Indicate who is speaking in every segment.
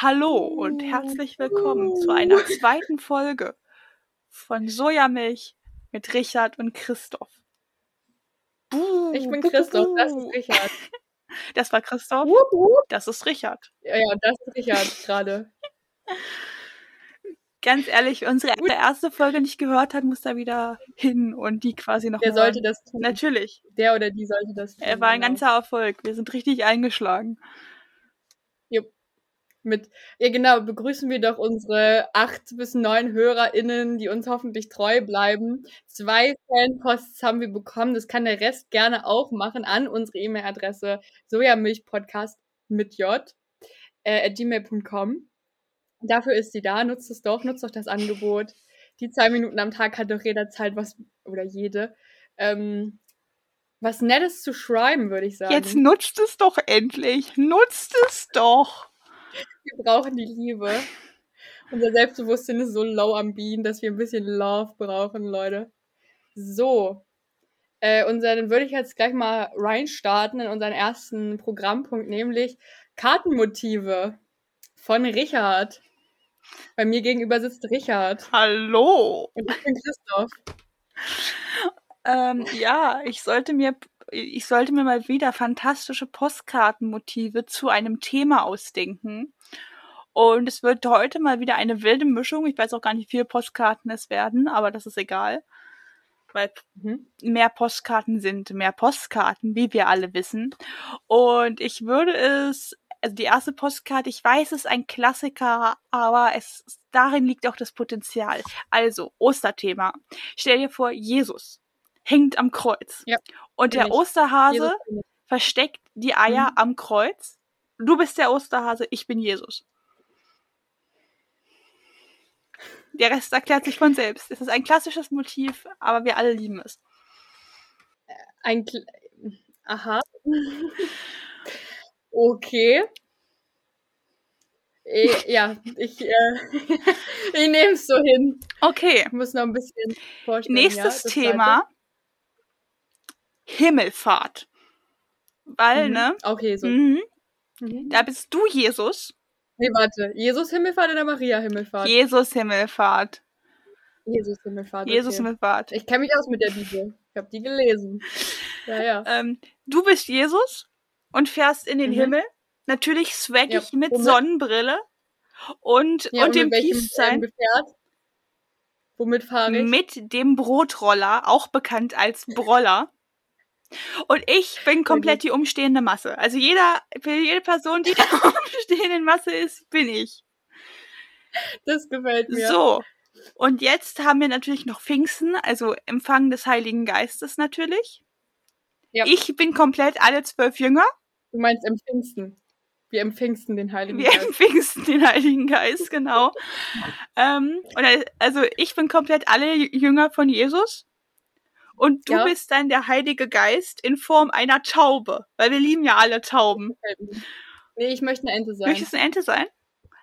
Speaker 1: Hallo und herzlich willkommen zu einer zweiten Folge von Sojamilch mit Richard und Christoph. Buh,
Speaker 2: Ich bin
Speaker 1: buh, buh,
Speaker 2: Christoph, das ist Richard.
Speaker 1: Das war Christoph, das ist Richard.
Speaker 2: Ja, ja, das ist Richard gerade.
Speaker 1: Ganz ehrlich, wer unsere erste Folge nicht gehört hat, muss da wieder hin und die quasi noch
Speaker 2: Der
Speaker 1: mal
Speaker 2: sollte
Speaker 1: hören.
Speaker 2: das tun.
Speaker 1: Natürlich,
Speaker 2: Der oder die sollte das tun.
Speaker 1: er war ein
Speaker 2: genau.
Speaker 1: ganzer Erfolg. Wir sind richtig eingeschlagen.
Speaker 2: Mit, ja genau, begrüßen wir doch unsere acht bis neun HörerInnen, die uns hoffentlich treu bleiben. Zwei Fanposts haben wir bekommen, das kann der Rest gerne auch machen an unsere E-Mail-Adresse sojamilchpodcast mit j äh, at gmail.com. Dafür ist sie da, nutzt es doch, nutzt doch das Angebot. Die zwei Minuten am Tag hat doch jederzeit was, oder jede, ähm, was Nettes zu schreiben, würde ich sagen.
Speaker 1: Jetzt nutzt es doch endlich. Nutzt es doch.
Speaker 2: Wir brauchen die Liebe. Unser Selbstbewusstsein ist so low am Bienen, dass wir ein bisschen Love brauchen, Leute. So. Äh, unser, dann würde ich jetzt gleich mal reinstarten in unseren ersten Programmpunkt, nämlich Kartenmotive von Richard. Bei mir gegenüber sitzt Richard.
Speaker 1: Hallo.
Speaker 2: Und ich bin Christoph.
Speaker 1: Ähm, ja, ich sollte mir, ich sollte mir mal wieder fantastische Postkartenmotive zu einem Thema ausdenken. Und es wird heute mal wieder eine wilde Mischung. Ich weiß auch gar nicht, wie viele Postkarten es werden, aber das ist egal. Weil
Speaker 2: Mhm.
Speaker 1: mehr Postkarten sind mehr Postkarten, wie wir alle wissen. Und ich würde es, also die erste Postkarte, ich weiß, es ist ein Klassiker, aber es, darin liegt auch das Potenzial. Also, Osterthema. Stell dir vor, Jesus hängt am Kreuz.
Speaker 2: Ja,
Speaker 1: Und der. Osterhase
Speaker 2: Jesus
Speaker 1: versteckt die Eier
Speaker 2: Mhm.
Speaker 1: am Kreuz. Du bist der Osterhase, ich bin Jesus. Der Rest erklärt sich von selbst. Es ist ein klassisches Motiv, aber wir alle lieben es.
Speaker 2: Ein Kle Aha. okay. Eh, Ja, ich, äh, ich nehme es so hin.
Speaker 1: Okay,
Speaker 2: Ich muss noch ein bisschen vorstellen.
Speaker 1: nächstes
Speaker 2: ja,
Speaker 1: Thema. Himmelfahrt. Weil.
Speaker 2: Mhm.
Speaker 1: ne?
Speaker 2: Okay, so.
Speaker 1: Mhm,
Speaker 2: Mhm.
Speaker 1: da bist du Jesus.
Speaker 2: Nee, warte. Jesus Himmelfahrt oder Maria Himmelfahrt?
Speaker 1: Jesus Himmelfahrt.
Speaker 2: Jesus Himmelfahrt. Okay.
Speaker 1: Jesus Himmelfahrt.
Speaker 2: Ich kenne mich aus mit der Bibel. Ich habe die gelesen. Ja, ja.
Speaker 1: Ähm, du bist Jesus und fährst in den
Speaker 2: Mhm.
Speaker 1: Himmel. Natürlich swaggig
Speaker 2: Ja,
Speaker 1: mit
Speaker 2: womit?
Speaker 1: Sonnenbrille und,
Speaker 2: ja
Speaker 1: und dem
Speaker 2: welchem
Speaker 1: Peace-Sign.
Speaker 2: ähm, Gefährt? Womit fahre ich?
Speaker 1: mit dem Brotroller, auch bekannt als Broller. Und ich bin komplett die umstehende Masse. Also jeder, für jede Person, die in der umstehenden Masse ist, bin ich.
Speaker 2: Das gefällt mir.
Speaker 1: So. Und jetzt haben wir natürlich noch Pfingsten, also Empfang des Heiligen Geistes natürlich.
Speaker 2: Ja.
Speaker 1: Ich bin komplett alle zwölf Jünger.
Speaker 2: Du meinst im Pfingsten. Wir im Pfingsten den Heiligen
Speaker 1: Wir
Speaker 2: Geist.
Speaker 1: im Pfingsten den Heiligen Geist, genau. ähm, und also ich bin komplett alle Jünger von Jesus. Und du
Speaker 2: Ja.
Speaker 1: bist dann der Heilige Geist in Form einer Taube. Weil wir lieben ja alle Tauben.
Speaker 2: Nee, ich möchte eine Ente sein.
Speaker 1: Möchtest du eine Ente sein?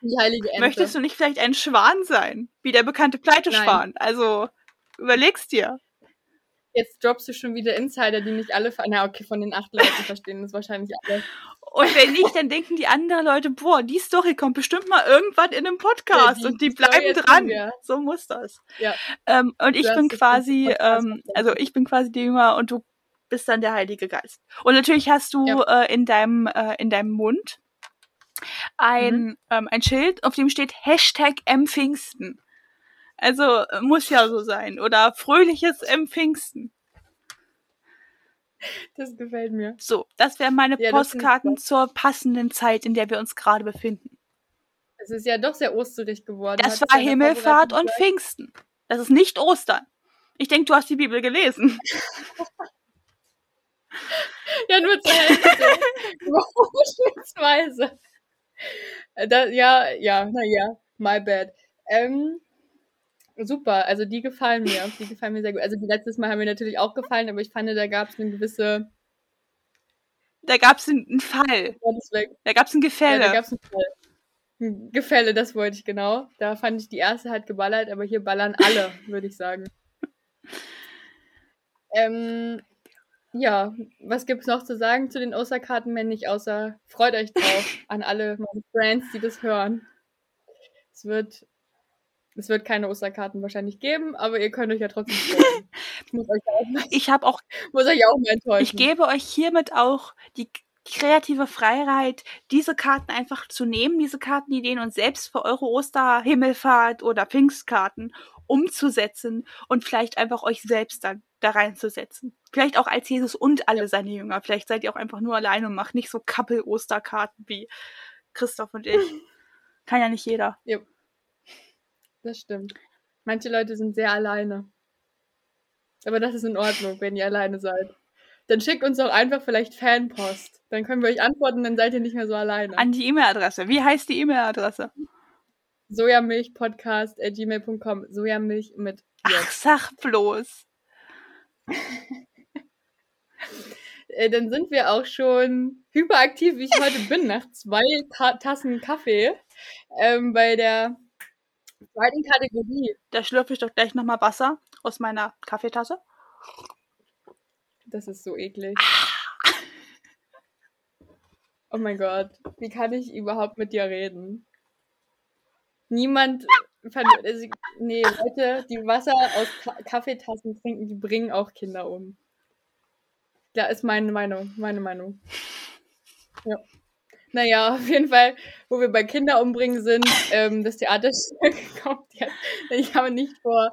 Speaker 2: die heilige Ente.
Speaker 1: Möchtest du nicht vielleicht ein Schwan sein? Wie der bekannte Pleiteschwan. Also überlegst dir.
Speaker 2: Jetzt droppst du schon wieder Insider, die nicht alle, na okay, von den acht Leuten verstehen das wahrscheinlich alle.
Speaker 1: Und wenn nicht, dann denken die anderen Leute, boah, die Story kommt bestimmt mal irgendwann in einem Podcast
Speaker 2: Ja, die-
Speaker 1: und die bleiben dran.
Speaker 2: wir.
Speaker 1: So muss das.
Speaker 2: Ja.
Speaker 1: Ähm, und ich bin quasi, ähm, also ich bin quasi die Jünger und du bist dann der Heilige Geist. Und natürlich hast du äh, in deinem äh, in deinem Mund ein
Speaker 2: Mhm.
Speaker 1: ähm, ein Schild, auf dem steht Hashtag Empfingsten. Also äh, muss ja so sein oder fröhliches Empfingsten.
Speaker 2: Das gefällt mir.
Speaker 1: So, das wären meine
Speaker 2: Ja,
Speaker 1: Postkarten zur passenden Zeit, in der wir uns gerade befinden.
Speaker 2: Es ist ja doch sehr osterig geworden.
Speaker 1: Das
Speaker 2: Hat's
Speaker 1: war Himmelfahrt und
Speaker 2: Vorbereitung
Speaker 1: Pfingsten. Das ist nicht Ostern. Ich denke, du hast die Bibel gelesen.
Speaker 2: gesagt. Ja, nur zur Hälfte. Ausschnittsweise. Äh, ja, ja, naja, my bad. Ähm, super, also die gefallen mir. Die gefallen mir sehr gut. Also die letztes Mal haben mir natürlich auch gefallen, aber ich fand, da gab es eine gewisse.
Speaker 1: Da gab es einen Fall. Da gab es ein
Speaker 2: Ja,
Speaker 1: Gefälle.
Speaker 2: da gab es ein Fall. Ein Gefälle, das wollte ich genau. Da fand ich die erste hat geballert, aber hier ballern alle, würde ich sagen. Ähm, Ja, was gibt's noch zu sagen zu den Osterkarten, wenn nicht außer freut euch drauf an alle meine Friends, die das hören. Es wird, es wird keine Osterkarten wahrscheinlich geben, aber ihr könnt euch ja trotzdem freuen. ich muss euch auch,
Speaker 1: Ich habe auch,
Speaker 2: muss euch auch mal enttäuschen.
Speaker 1: ich gebe euch hiermit auch die kreative Freiheit, diese Karten einfach zu nehmen, diese Kartenideen und selbst für eure Osterhimmelfahrt oder Pfingstkarten umzusetzen und vielleicht einfach euch selbst dann da reinzusetzen. Vielleicht auch als Jesus und alle seine Jünger. Vielleicht seid ihr auch einfach nur alleine und macht nicht so Kappel-Osterkarten wie Christoph und ich. Kann ja nicht jeder.
Speaker 2: Ja. Das stimmt. Manche Leute sind sehr alleine. Aber das ist in Ordnung, wenn ihr alleine seid. Dann schickt uns doch einfach vielleicht Fanpost. Dann können wir euch antworten, dann seid ihr nicht mehr so alleine.
Speaker 1: An die E-Mail-Adresse. Wie heißt die E-Mail-Adresse?
Speaker 2: Sojamilchpodcast.gmail.com. Sojamilch mit
Speaker 1: Ach,
Speaker 2: J.
Speaker 1: sag bloß.
Speaker 2: Äh, Dann sind wir auch schon hyperaktiv, wie ich heute bin, nach zwei Ta Tassen Kaffee ähm, bei der zweiten Kategorie.
Speaker 1: Da schlürfe ich doch gleich nochmal Wasser aus meiner Kaffeetasse.
Speaker 2: Das ist so eklig. Oh mein Gott, wie kann ich überhaupt mit dir reden? Niemand also, nee, Leute, die Wasser aus Ka Kaffeetassen trinken, die bringen auch Kinder um. Da ist meine Meinung, meine Meinung. Ja. Naja, auf jeden Fall, wo wir bei Kinder umbringen sind, ähm, das Theaterstück kommt jetzt. Ich habe nicht vor,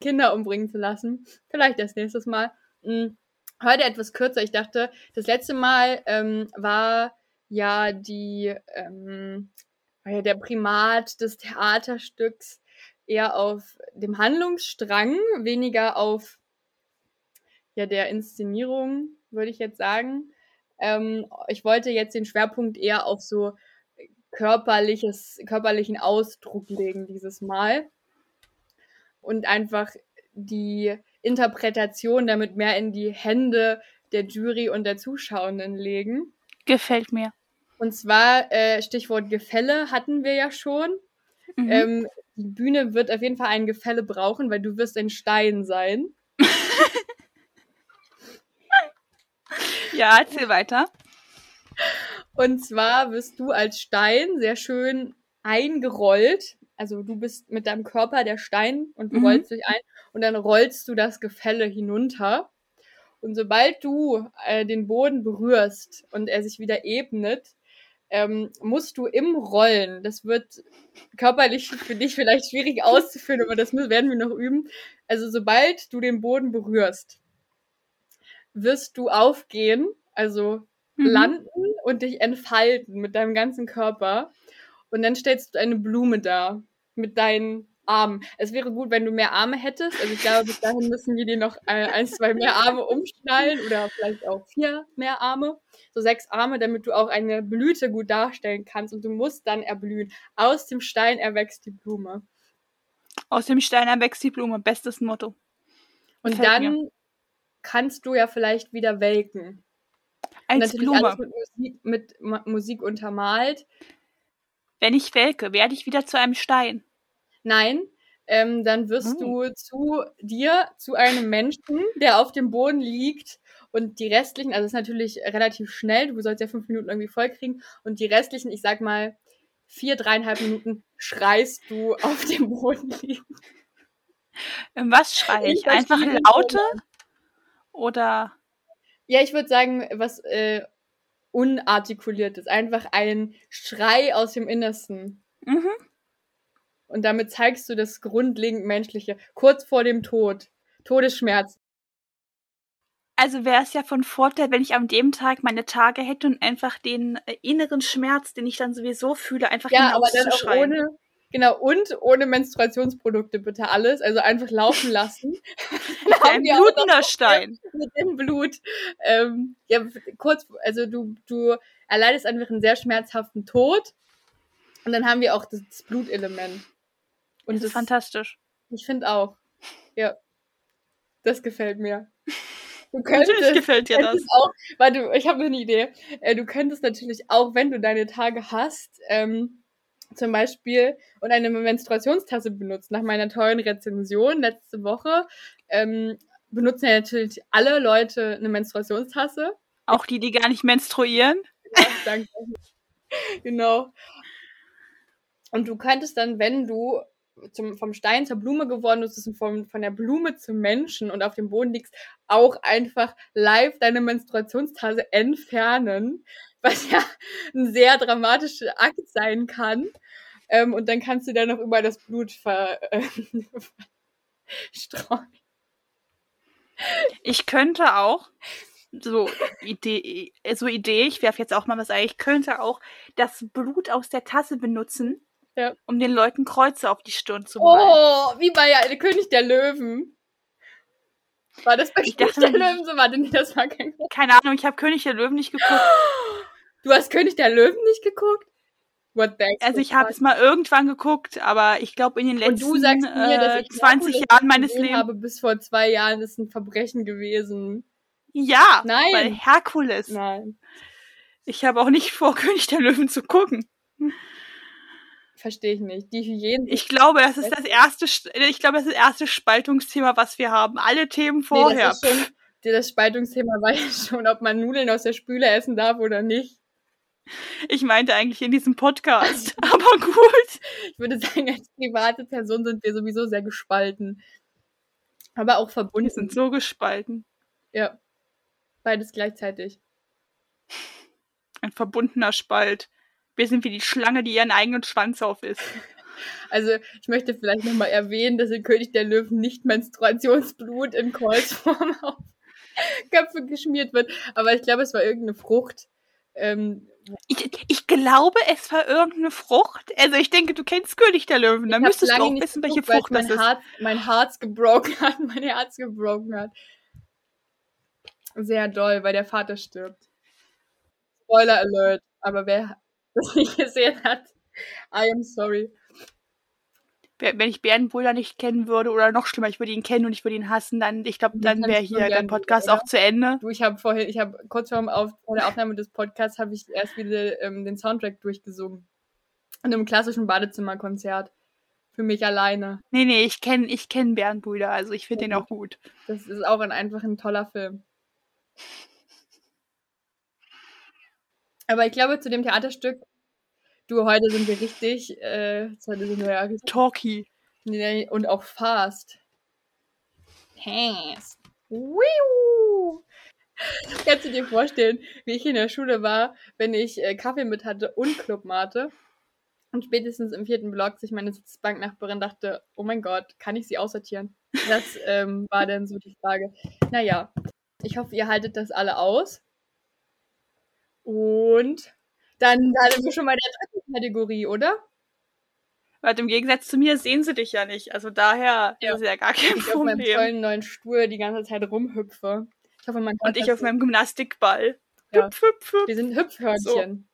Speaker 2: Kinder umbringen zu lassen. Vielleicht das nächstes Mal. Hm, Heute etwas kürzer. Ich dachte, das letzte Mal ähm, war ja die ähm, der Primat des Theaterstücks eher auf dem Handlungsstrang, weniger auf ja der Inszenierung, würde ich jetzt sagen. Ähm, ich wollte jetzt den Schwerpunkt eher auf so körperliches, körperlichen Ausdruck legen dieses Mal und einfach die Interpretation damit mehr in die Hände der Jury und der Zuschauenden legen.
Speaker 1: Gefällt mir.
Speaker 2: Und zwar äh, Stichwort Gefälle hatten wir ja schon.
Speaker 1: Mhm.
Speaker 2: Ähm, die Bühne wird auf jeden Fall ein Gefälle brauchen, weil du wirst ein Stein sein.
Speaker 1: Ja, erzähl weiter.
Speaker 2: Und zwar wirst du als Stein sehr schön eingerollt. Also du bist mit deinem Körper der Stein und du
Speaker 1: Mhm.
Speaker 2: rollst dich ein und dann rollst du das Gefälle hinunter. Und sobald du äh, den Boden berührst und er sich wieder ebnet, ähm, musst du im Rollen, das wird körperlich für dich vielleicht schwierig auszuführen, aber das werden wir noch üben. Also sobald du den Boden berührst, wirst du aufgehen, also
Speaker 1: Mhm.
Speaker 2: landen und dich entfalten mit deinem ganzen Körper. Und dann stellst du eine Blume da mit deinen Armen. Es wäre gut, wenn du mehr Arme hättest. Also ich glaube, bis dahin müssen wir dir noch äh, ein, zwei mehr Arme umschnallen oder vielleicht auch vier mehr Arme. So sechs Arme, damit du auch eine Blüte gut darstellen kannst. Und du musst dann erblühen. Aus dem Stein erwächst die Blume.
Speaker 1: Aus dem Stein erwächst die Blume. Bestes Motto.
Speaker 2: Und dann
Speaker 1: mir.
Speaker 2: Kannst du ja vielleicht wieder welken.
Speaker 1: Als
Speaker 2: natürlich
Speaker 1: Blume.
Speaker 2: mit Musik, mit Musik untermalt.
Speaker 1: Wenn ich welke, werde ich wieder zu einem Stein.
Speaker 2: Nein, ähm, dann wirst
Speaker 1: Oh.
Speaker 2: du zu dir, zu einem Menschen, der auf dem Boden liegt und die restlichen, also es ist natürlich relativ schnell, du sollst ja fünf Minuten irgendwie voll kriegen und die restlichen, ich sag mal, vier, dreieinhalb Minuten schreist du auf dem Boden liegen.
Speaker 1: Was schreie ich? Einfach laute? Oder
Speaker 2: Ja, ich würde sagen, was äh, unartikuliertes, einfach ein Schrei aus dem Innersten.
Speaker 1: mhm.
Speaker 2: Und damit zeigst du das grundlegend Menschliche, kurz vor dem Tod, Todesschmerz.
Speaker 1: Also wäre es ja von Vorteil, wenn ich an dem Tag meine Tage hätte und einfach den äh, inneren Schmerz, den ich dann sowieso fühle, einfach
Speaker 2: Ja, aber dann auch ohne, genau, und ohne Menstruationsprodukte bitte alles, also einfach laufen lassen.
Speaker 1: Ein blutender Stein.
Speaker 2: mit dem Blut. Ähm, ja, kurz, also du, du erleidest einfach einen sehr schmerzhaften Tod. Und dann haben wir auch das, das Blutelement. Und
Speaker 1: Das ist
Speaker 2: das,
Speaker 1: fantastisch.
Speaker 2: ich finde auch. Ja. Das gefällt mir. Du
Speaker 1: Natürlich
Speaker 2: könntest,
Speaker 1: gefällt dir das.
Speaker 2: auch, warte, ich habe eine Idee. Äh, du könntest natürlich auch, wenn du deine Tage hast, ähm, zum Beispiel und eine Menstruationstasse benutzen. Nach meiner tollen Rezension letzte Woche ähm, benutzen ja natürlich alle Leute eine Menstruationstasse.
Speaker 1: Auch die, die gar nicht menstruieren.
Speaker 2: Ja, danke. genau. Und du könntest dann, wenn du zum, vom Stein zur Blume geworden bist und vom, von der Blume zum Menschen und auf dem Boden liegst, auch einfach live deine Menstruationstasse entfernen, was ja ein sehr dramatischer Akt sein kann. Ähm, und dann kannst du dann noch über das Blut ver, äh.
Speaker 1: Ich könnte auch, so Idee, so Idee, ich werfe jetzt auch mal was ein, ich könnte auch das Blut aus der Tasse benutzen,
Speaker 2: Ja.
Speaker 1: um den Leuten Kreuze auf die Stirn zu malen.
Speaker 2: Oh, wie bei ja, König der Löwen. War das bei
Speaker 1: Ich
Speaker 2: König
Speaker 1: dachte,
Speaker 2: der Löwen so? Warte, nee, das war kein
Speaker 1: Keine Ahnung, ich habe König der Löwen nicht geguckt.
Speaker 2: Du hast König der Löwen nicht geguckt?
Speaker 1: Also ich habe es mal irgendwann geguckt, aber ich glaube in den letzten
Speaker 2: Und du sagst mir, dass
Speaker 1: äh,
Speaker 2: ich
Speaker 1: 20
Speaker 2: Herkules
Speaker 1: Jahren meines Lebens.
Speaker 2: habe bis vor zwei Jahren ist ein Verbrechen gewesen.
Speaker 1: Ja,
Speaker 2: Nein.
Speaker 1: weil Herkules.
Speaker 2: Nein,
Speaker 1: Ich habe auch nicht vor, König der Löwen zu gucken.
Speaker 2: verstehe ich nicht. Die Hyänen.
Speaker 1: Ich glaube, das ist das erste, St- ich glaube, das ist das erste Spaltungsthema, was wir haben. Alle Themen vorher.
Speaker 2: Nee, das, schon, das Spaltungsthema war ja schon, ob man Nudeln aus der Spüle essen darf oder nicht.
Speaker 1: Ich meinte eigentlich in diesem Podcast. Aber gut.
Speaker 2: Ich würde sagen, als private Person sind wir sowieso sehr gespalten. Aber auch
Speaker 1: Wir
Speaker 2: verbunden.
Speaker 1: sind so gespalten.
Speaker 2: Ja. Beides gleichzeitig.
Speaker 1: Ein verbundener Spalt. Wir sind wie die Schlange, die ihren eigenen Schwanz auf ist.
Speaker 2: Also, ich möchte vielleicht nochmal erwähnen, dass in König der Löwen nicht Menstruationsblut in Kreuzform auf Köpfe geschmiert wird. Aber ich glaube, es war irgendeine Frucht. Ähm,
Speaker 1: Ich, ich glaube, es war irgendeine Frucht. Also ich denke, du kennst König der Löwen.
Speaker 2: hab
Speaker 1: müsstest du auch wissen, welche
Speaker 2: geguckt,
Speaker 1: Frucht das
Speaker 2: mein
Speaker 1: ist.
Speaker 2: Herz, mein Herz gebrochen hat, mein Herz gebrochen hat. Sehr doll, weil der Vater stirbt. Spoiler Alert. Aber wer das nicht gesehen hat, I am sorry.
Speaker 1: Wenn ich Bärenbrüder nicht kennen würde oder noch schlimmer, ich würde ihn kennen und ich würde ihn hassen, dann, ich glaube, dann wäre hier der Podcast
Speaker 2: oder?
Speaker 1: auch zu Ende.
Speaker 2: Du, ich habe vorhin, ich habe kurz vor, Auf, vor der Aufnahme des Podcasts habe ich erst wieder ähm, den Soundtrack durchgesungen. In einem klassischen Badezimmerkonzert. Für mich alleine.
Speaker 1: Nee, nee, ich kenne ich kenn Bärenbrüder, also ich finde den auch gut.
Speaker 2: Das ist auch ein einfach ein toller Film. Aber ich glaube, zu dem Theaterstück, du, heute sind wir richtig, äh, heute sind wir ja
Speaker 1: Talkie.
Speaker 2: Und auch fast. Fast. Wiu. Kannst du dir vorstellen, wie ich in der Schule war, wenn ich äh, Kaffee mit hatte und Clubmate und spätestens im vierten Block sich meine Sitzbanknachbarin dachte, oh mein Gott, kann ich sie aussortieren? Das ähm, war dann so die Frage. Naja, ich hoffe, ihr haltet das alle aus. Und dann sind wir schon mal in der dritten Kategorie, oder?
Speaker 1: Weil im Gegensatz zu mir sehen sie dich ja nicht. Also daher
Speaker 2: Ja.
Speaker 1: ist ja gar kein
Speaker 2: ich auf meinem
Speaker 1: Problem.
Speaker 2: tollen neuen Stuhl die ganze Zeit rumhüpfe. Ich hoffe, man
Speaker 1: Und ich auf meinem Gymnastikball.
Speaker 2: Ja.
Speaker 1: Hüpf, hüpf, hüpf.
Speaker 2: Wir sind Hüpfhörnchen.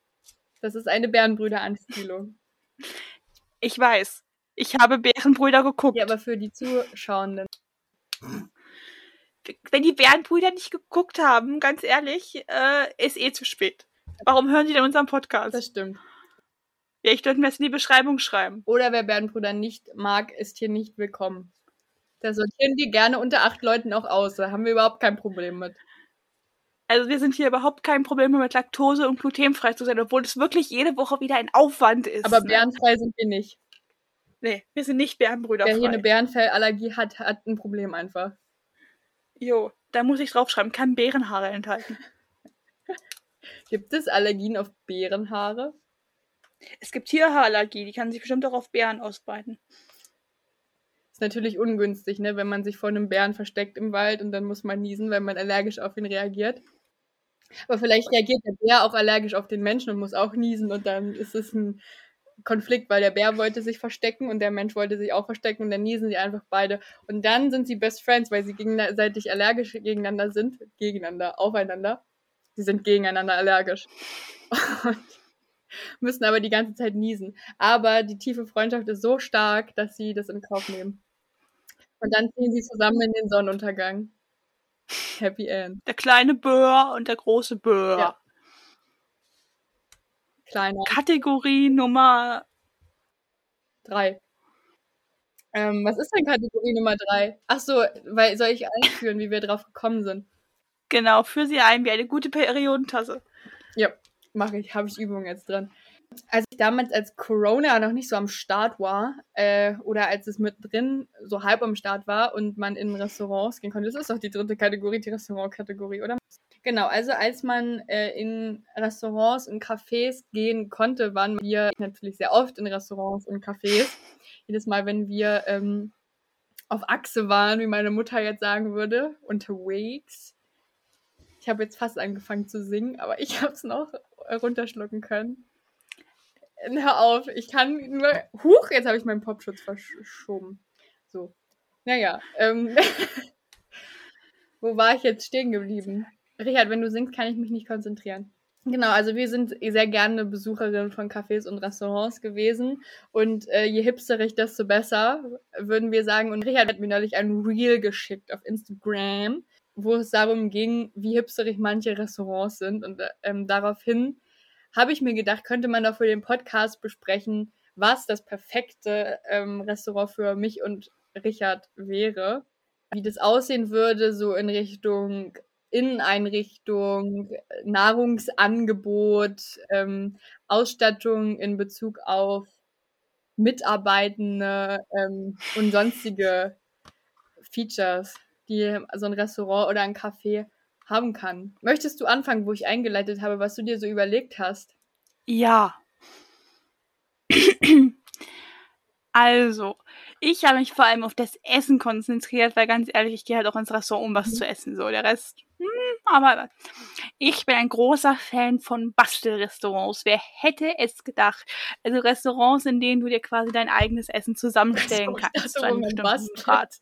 Speaker 2: Das ist eine Bärenbrüder-Anspielung.
Speaker 1: Ich weiß. Ich habe Bärenbrüder geguckt.
Speaker 2: Ja, aber für die Zuschauenden.
Speaker 1: Wenn die Bärenbrüder nicht geguckt haben, ganz ehrlich, äh, ist eh zu spät. Warum hören die denn unseren Podcast?
Speaker 2: Das stimmt.
Speaker 1: Vielleicht sollten wir es in die Beschreibung schreiben.
Speaker 2: Oder wer Bärenbrüder nicht mag, ist hier nicht willkommen. Da sortieren wir gerne unter acht Leuten auch aus. Da haben wir überhaupt kein Problem mit.
Speaker 1: Also wir sind hier überhaupt kein Problem mit Laktose und glutenfrei zu sein, obwohl es wirklich jede Woche wieder ein Aufwand ist.
Speaker 2: Aber
Speaker 1: ne?
Speaker 2: bärenfrei sind wir nicht.
Speaker 1: Nee, wir sind nicht Bärenbrüder
Speaker 2: Wer hier eine. Bärenfellallergie hat, hat ein Problem einfach.
Speaker 1: Jo, da muss ich draufschreiben, kann Bärenhaare enthalten.
Speaker 2: Gibt es Allergien auf Bärenhaare?
Speaker 1: Es gibt Tierhaarallergie, die kann sich bestimmt auch auf Bären ausbreiten.
Speaker 2: Ist natürlich ungünstig, ne, wenn man sich vor einem Bären versteckt im Wald und dann muss man niesen, weil man allergisch auf ihn reagiert. Aber vielleicht reagiert der Bär auch allergisch auf den Menschen und muss auch niesen und dann ist es ein Konflikt, weil der Bär wollte sich verstecken und der Mensch wollte sich auch verstecken und dann niesen sie einfach beide. Und dann sind sie Best Friends, weil sie gegenseitig allergisch gegeneinander sind. Gegeneinander, aufeinander. Sie sind gegeneinander allergisch. Und müssen aber die ganze Zeit niesen. Aber die tiefe Freundschaft ist so stark, dass sie das in Kauf nehmen. Und dann ziehen sie zusammen in den Sonnenuntergang. Happy End.
Speaker 1: Der kleine Böhr und der große Böhr.
Speaker 2: Ja. Kleiner.
Speaker 1: Kategorie Nummer
Speaker 2: Drei. Ähm, was ist denn Kategorie Nummer drei? Ach so, weil soll ich einführen, wie wir drauf gekommen sind?
Speaker 1: Genau, führ sie ein wie eine gute Periodentasse.
Speaker 2: Ja, mache ich. Habe ich Übungen jetzt dran. Als ich damals als Corona noch nicht so am Start war, äh, oder als es mit drin so halb am Start war und man in Restaurants gehen konnte, das ist doch die dritte Kategorie, die Restaurant-Kategorie, oder? Genau, also als man äh, in Restaurants und Cafés gehen konnte, waren wir natürlich sehr oft in Restaurants und Cafés. Jedes Mal, wenn wir ähm, auf Achse waren, wie meine Mutter jetzt sagen würde, unterwegs. Ich habe jetzt fast angefangen zu singen, aber ich habe es noch runterschlucken können. Hör auf, ich kann nur. Huch, jetzt habe ich meinen Popschutz verschoben. So. Naja, ähm. Wo war ich jetzt stehen geblieben? Richard, wenn du singst, kann ich mich nicht konzentrieren. Genau, also wir sind sehr gerne Besucherinnen von Cafés und Restaurants gewesen. Und äh, je hipsterig, desto besser, würden wir sagen. Und Richard hat mir neulich ein Reel geschickt auf Instagram, wo es darum ging, wie hipsterig manche Restaurants sind. Und ähm, daraufhin habe ich mir gedacht, könnte man doch für den Podcast besprechen, was das perfekte ähm, Restaurant für mich und Richard wäre. Wie das aussehen würde, so in Richtung Inneneinrichtung, Nahrungsangebot, ähm, Ausstattung in Bezug auf Mitarbeitende ähm, und sonstige Features, die so ein Restaurant oder ein Café haben kann. Möchtest du anfangen, wo ich eingeleitet habe, was du dir so überlegt hast?
Speaker 1: Ja. also, ich habe mich vor allem auf das Essen konzentriert, weil ganz ehrlich, ich gehe halt auch ins Restaurant, um was mhm. zu essen. So, der Rest, hm, aber ich bin ein großer Fan von Bastelrestaurants. Wer hätte es gedacht? Also Restaurants, in denen du dir quasi dein eigenes Essen zusammenstellen kannst. Zu einem bestimmten Grad.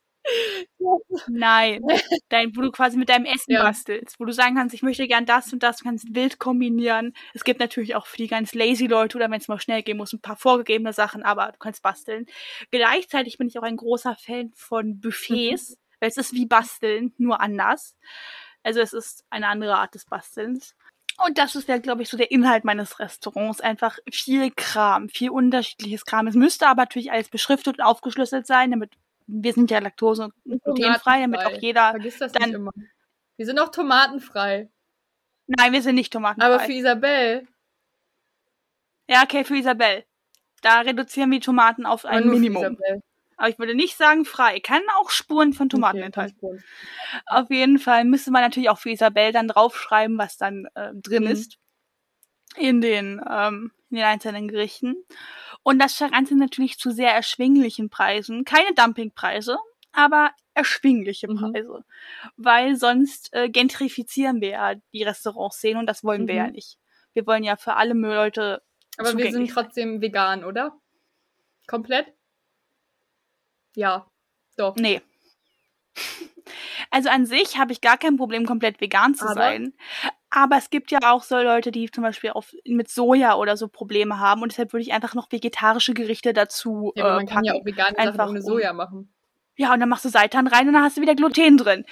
Speaker 1: Nein, dein, wo du quasi mit deinem Essen ja. bastelst, wo du sagen kannst, ich möchte gern das und das, du kannst wild kombinieren. Es gibt natürlich auch für die ganz lazy Leute oder wenn es mal schnell gehen muss, ein paar vorgegebene Sachen, aber du kannst basteln. Gleichzeitig bin ich auch ein großer Fan von Buffets, mhm. weil es ist wie basteln, nur anders. Also es ist eine andere Art des Bastelns. Und das ist ja, glaube ich, so der Inhalt meines Restaurants. Einfach viel Kram, viel unterschiedliches Kram. Es müsste aber natürlich alles beschriftet und aufgeschlüsselt sein, damit wir sind ja laktose- und glutenfrei, damit auch jeder.
Speaker 2: Vergiss das dann, nicht immer. Wir sind auch tomatenfrei.
Speaker 1: Nein, wir sind nicht tomatenfrei.
Speaker 2: Aber für Isabel.
Speaker 1: Ja, okay, für Isabel. Da reduzieren wir Tomaten auf ein Minimum. Aber ich würde nicht sagen frei. Kann auch Spuren von Tomaten okay, enthalten. Auf jeden Fall müsste man natürlich auch für Isabel dann draufschreiben, was dann äh, drin mhm. ist in den, ähm, in den einzelnen Gerichten. Und das Ganze natürlich zu sehr erschwinglichen Preisen. Keine Dumpingpreise, aber erschwingliche mhm. Preise. Mhm. Weil sonst äh, gentrifizieren wir ja die Restaurants sehen und das wollen mhm. wir ja mhm. nicht. Wir wollen ja für alle Leute.
Speaker 2: Aber wir sind trotzdem vegan, oder? Komplett? Ja, doch.
Speaker 1: Nee. Also an sich habe ich gar kein Problem, komplett vegan zu aber? sein. Aber es gibt ja auch so Leute, die zum Beispiel auf, mit Soja oder so Probleme haben und deshalb würde ich einfach noch vegetarische Gerichte dazu
Speaker 2: ja, aber man äh, kann ja auch vegane einfach Sachen ohne Soja machen.
Speaker 1: Ja, und dann machst du Seitan rein und dann hast du wieder Gluten drin.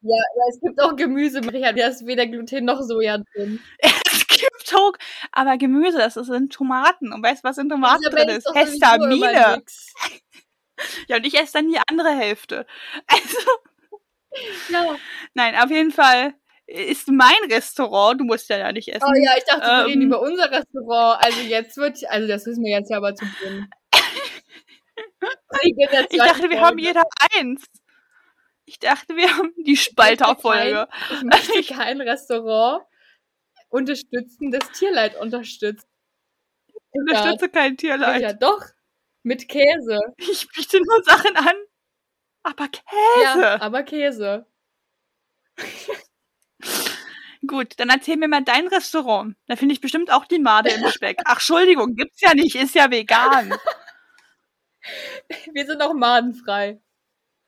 Speaker 2: Ja, aber es gibt auch Gemüse, Maria, da ist weder Gluten noch Soja drin.
Speaker 1: es gibt auch, aber Gemüse, das sind Tomaten. Und weißt du, was in Tomaten drin ist? Histamine. ja, und ich esse dann die andere Hälfte. Also. Ja. Nein, auf jeden Fall ist mein Restaurant. Du musst ja ja nicht essen.
Speaker 2: Oh ja, ich dachte, ähm, wir reden ähm. über unser Restaurant. Also jetzt wird, also das wissen wir jetzt ja aber zu Beginn.
Speaker 1: ich, dachte, wir haben jeder eins. Ich dachte, wir haben die Spalterfolge.
Speaker 2: Ich möchte kein Restaurant unterstützen, das Tierleid unterstützt.
Speaker 1: Ich unterstütze kein Tierleid.
Speaker 2: Ja, doch. Mit Käse.
Speaker 1: Ich biete nur Sachen an. Aber Käse.
Speaker 2: Ja, aber Käse.
Speaker 1: Gut, dann erzähl mir mal dein Restaurant. Da finde ich bestimmt auch die Made im Speck. Ach, Entschuldigung, gibt's ja nicht, ist ja vegan.
Speaker 2: Wir sind auch madenfrei.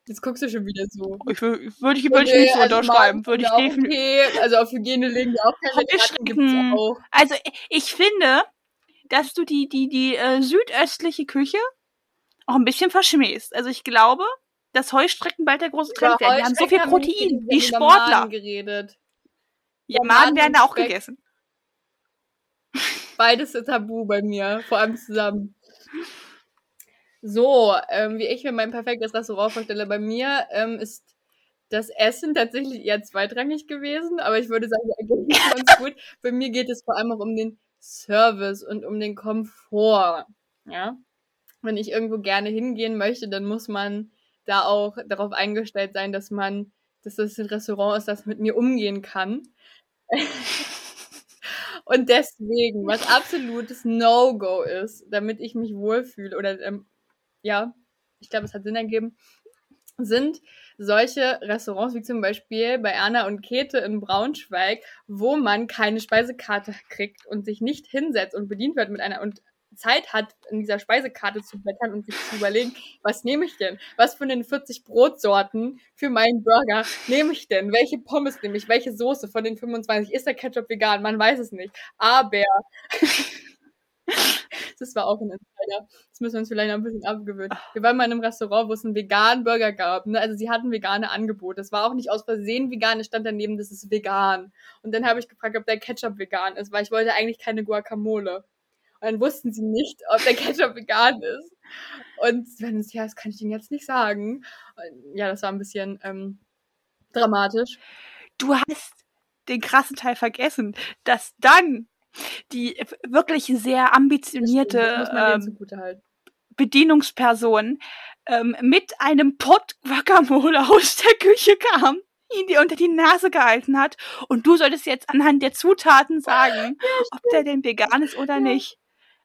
Speaker 2: Jetzt guckst du schon wieder so.
Speaker 1: Ich würde ich, würd ich, würd ich nicht so also unterschreiben. Würde ich definitiv.
Speaker 2: Okay. Also auf Hygiene legen wir auch keine
Speaker 1: auch. Also ich finde, dass du die, die, die äh, südöstliche Küche auch ein bisschen verschmähst. Also ich glaube, dass Heustrecken bald der große Trend werden. Die haben so viel Protein, wie Sportler.
Speaker 2: Geredet.
Speaker 1: Ja, Maden werden da auch gegessen.
Speaker 2: Beides ist tabu bei mir, vor allem zusammen. So, ähm, wie ich mir mein perfektes Restaurant vorstelle, bei mir ähm, ist das Essen tatsächlich eher zweitrangig gewesen, aber ich würde sagen, Ergebnisse ganz gut. Bei mir geht es vor allem auch um den Service und um den Komfort. Ja, wenn ich irgendwo gerne hingehen möchte, dann muss man da auch darauf eingestellt sein, dass man, dass das ein Restaurant ist, das mit mir umgehen kann. und deswegen, was absolutes No-Go ist, damit ich mich wohlfühle oder ähm, ja, ich glaube, es hat Sinn ergeben, sind solche Restaurants wie zum Beispiel bei Erna und Käthe in Braunschweig, wo man keine Speisekarte kriegt und sich nicht hinsetzt und bedient wird mit einer und Zeit hat, in dieser Speisekarte zu blättern und sich zu überlegen, was nehme ich denn? Was von den 40 Brotsorten für meinen Burger nehme ich denn? Welche Pommes nehme ich? Welche Soße von den 25? Ist der Ketchup vegan? Man weiß es nicht. Aber das war auch ein Insider. Das müssen wir uns vielleicht noch ein bisschen abgewöhnen. Wir waren mal in einem Restaurant, wo es einen veganen Burger gab. Ne? Also sie hatten vegane Angebote. Das war auch nicht aus Versehen vegan, es stand daneben, das ist vegan. Und dann habe ich gefragt, ob der Ketchup vegan ist, weil ich wollte eigentlich keine Guacamole. Und dann wussten sie nicht, ob der Ketchup vegan ist. Und wenn es, ja, das kann ich Ihnen jetzt nicht sagen. Und ja, das war ein bisschen ähm, dramatisch.
Speaker 1: Du hast den krassen Teil vergessen, dass dann die wirklich sehr ambitionierte ähm, Bedienungsperson ähm, mit einem Pot Guacamole aus der Küche kam, ihn dir unter die Nase gehalten hat und du solltest jetzt anhand der Zutaten sagen, ob der denn vegan ist oder nicht.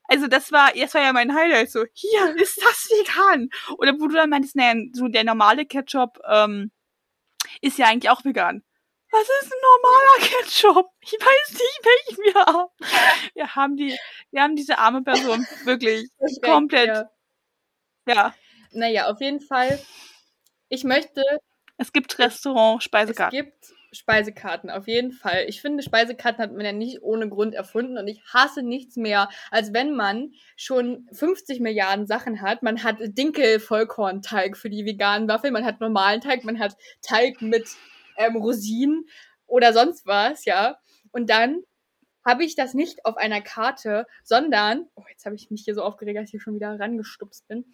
Speaker 1: Also das war, das war ja mein Highlight, so, hier, ist das vegan? Oder wo du dann meintest, naja, so der normale Ketchup ähm, ist ja eigentlich auch vegan was ist ein normaler Ketchup? Ich weiß nicht, welchen wir haben. Wir haben die, wir haben diese arme Person wirklich komplett. Ja. ja.
Speaker 2: Naja, auf jeden Fall. Ich möchte.
Speaker 1: Es gibt Restaurant, Speisekarten.
Speaker 2: Es gibt Speisekarten, auf jeden Fall. Ich finde, Speisekarten hat man ja nicht ohne Grund erfunden und ich hasse nichts mehr, als wenn man schon 50 Milliarden Sachen hat. Man hat Dinkel-Vollkornteig für die veganen Waffeln, man hat normalen Teig, man hat Teig mit ähm, Rosinen oder sonst was, ja. Und dann habe ich das nicht auf einer Karte, sondern, oh, jetzt habe ich mich hier so aufgeregt, dass ich hier schon wieder rangestupst bin,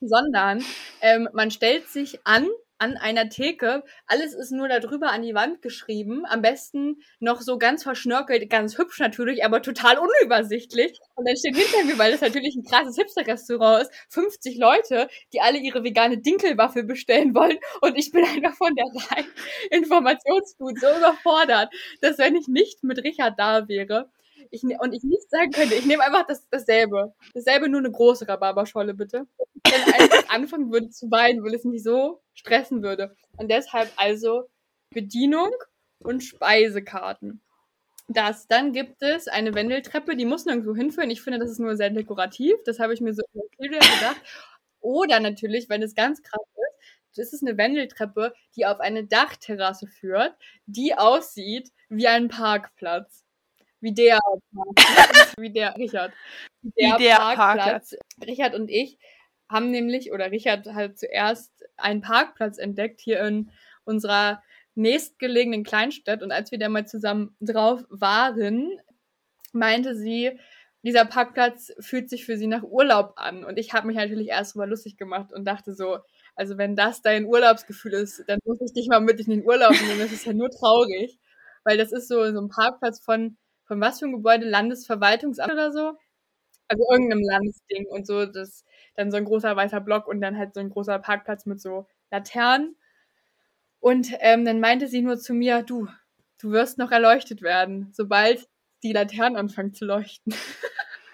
Speaker 2: sondern ähm, man stellt sich an an einer Theke. Alles ist nur darüber an die Wand geschrieben. Am besten noch so ganz verschnörkelt, ganz hübsch natürlich, aber total unübersichtlich. Und dann steht hinter mir, weil das natürlich ein krasses Hipster-Restaurant ist, 50 Leute, die alle ihre vegane Dinkelwaffel bestellen wollen. Und ich bin einfach von der reinen Informationsflut so überfordert, dass wenn ich nicht mit Richard da wäre, ich, ne-, und ich nicht sagen könnte, ich nehme einfach das, dasselbe. Dasselbe, nur eine große Rhabarberscholle, bitte. Wenn einfach anfangen würde zu weinen, weil es mich so stressen würde. Und deshalb also Bedienung und Speisekarten. Das, dann gibt es eine Wendeltreppe, die muss nirgendwo hinführen. Ich finde, das ist nur sehr dekorativ. Das habe ich mir so gedacht. Oder natürlich, wenn es ganz krass ist, das ist eine Wendeltreppe, die auf eine Dachterrasse führt, die aussieht wie ein Parkplatz. Wie der, wie der Richard. Wie der, wie der Parkplatz. Parkplatz. Richard und ich haben nämlich, oder Richard hat zuerst einen Parkplatz entdeckt hier in unserer nächstgelegenen Kleinstadt. Und als wir da mal zusammen drauf waren, meinte sie, dieser Parkplatz fühlt sich für sie nach Urlaub an. Und ich habe mich natürlich erst mal lustig gemacht und dachte so, also wenn das dein Urlaubsgefühl ist, dann muss ich dich mal mit in den Urlaub nehmen. Das ist ja nur traurig. Weil das ist so, so ein Parkplatz von von was für einem Gebäude? Landesverwaltungsamt oder so? Also irgendeinem Landesding und so, das dann so ein großer weißer Block und dann halt so ein großer Parkplatz mit so Laternen. Und ähm, dann meinte sie nur zu mir, du, du wirst noch erleuchtet werden, sobald die Laternen anfangen zu leuchten.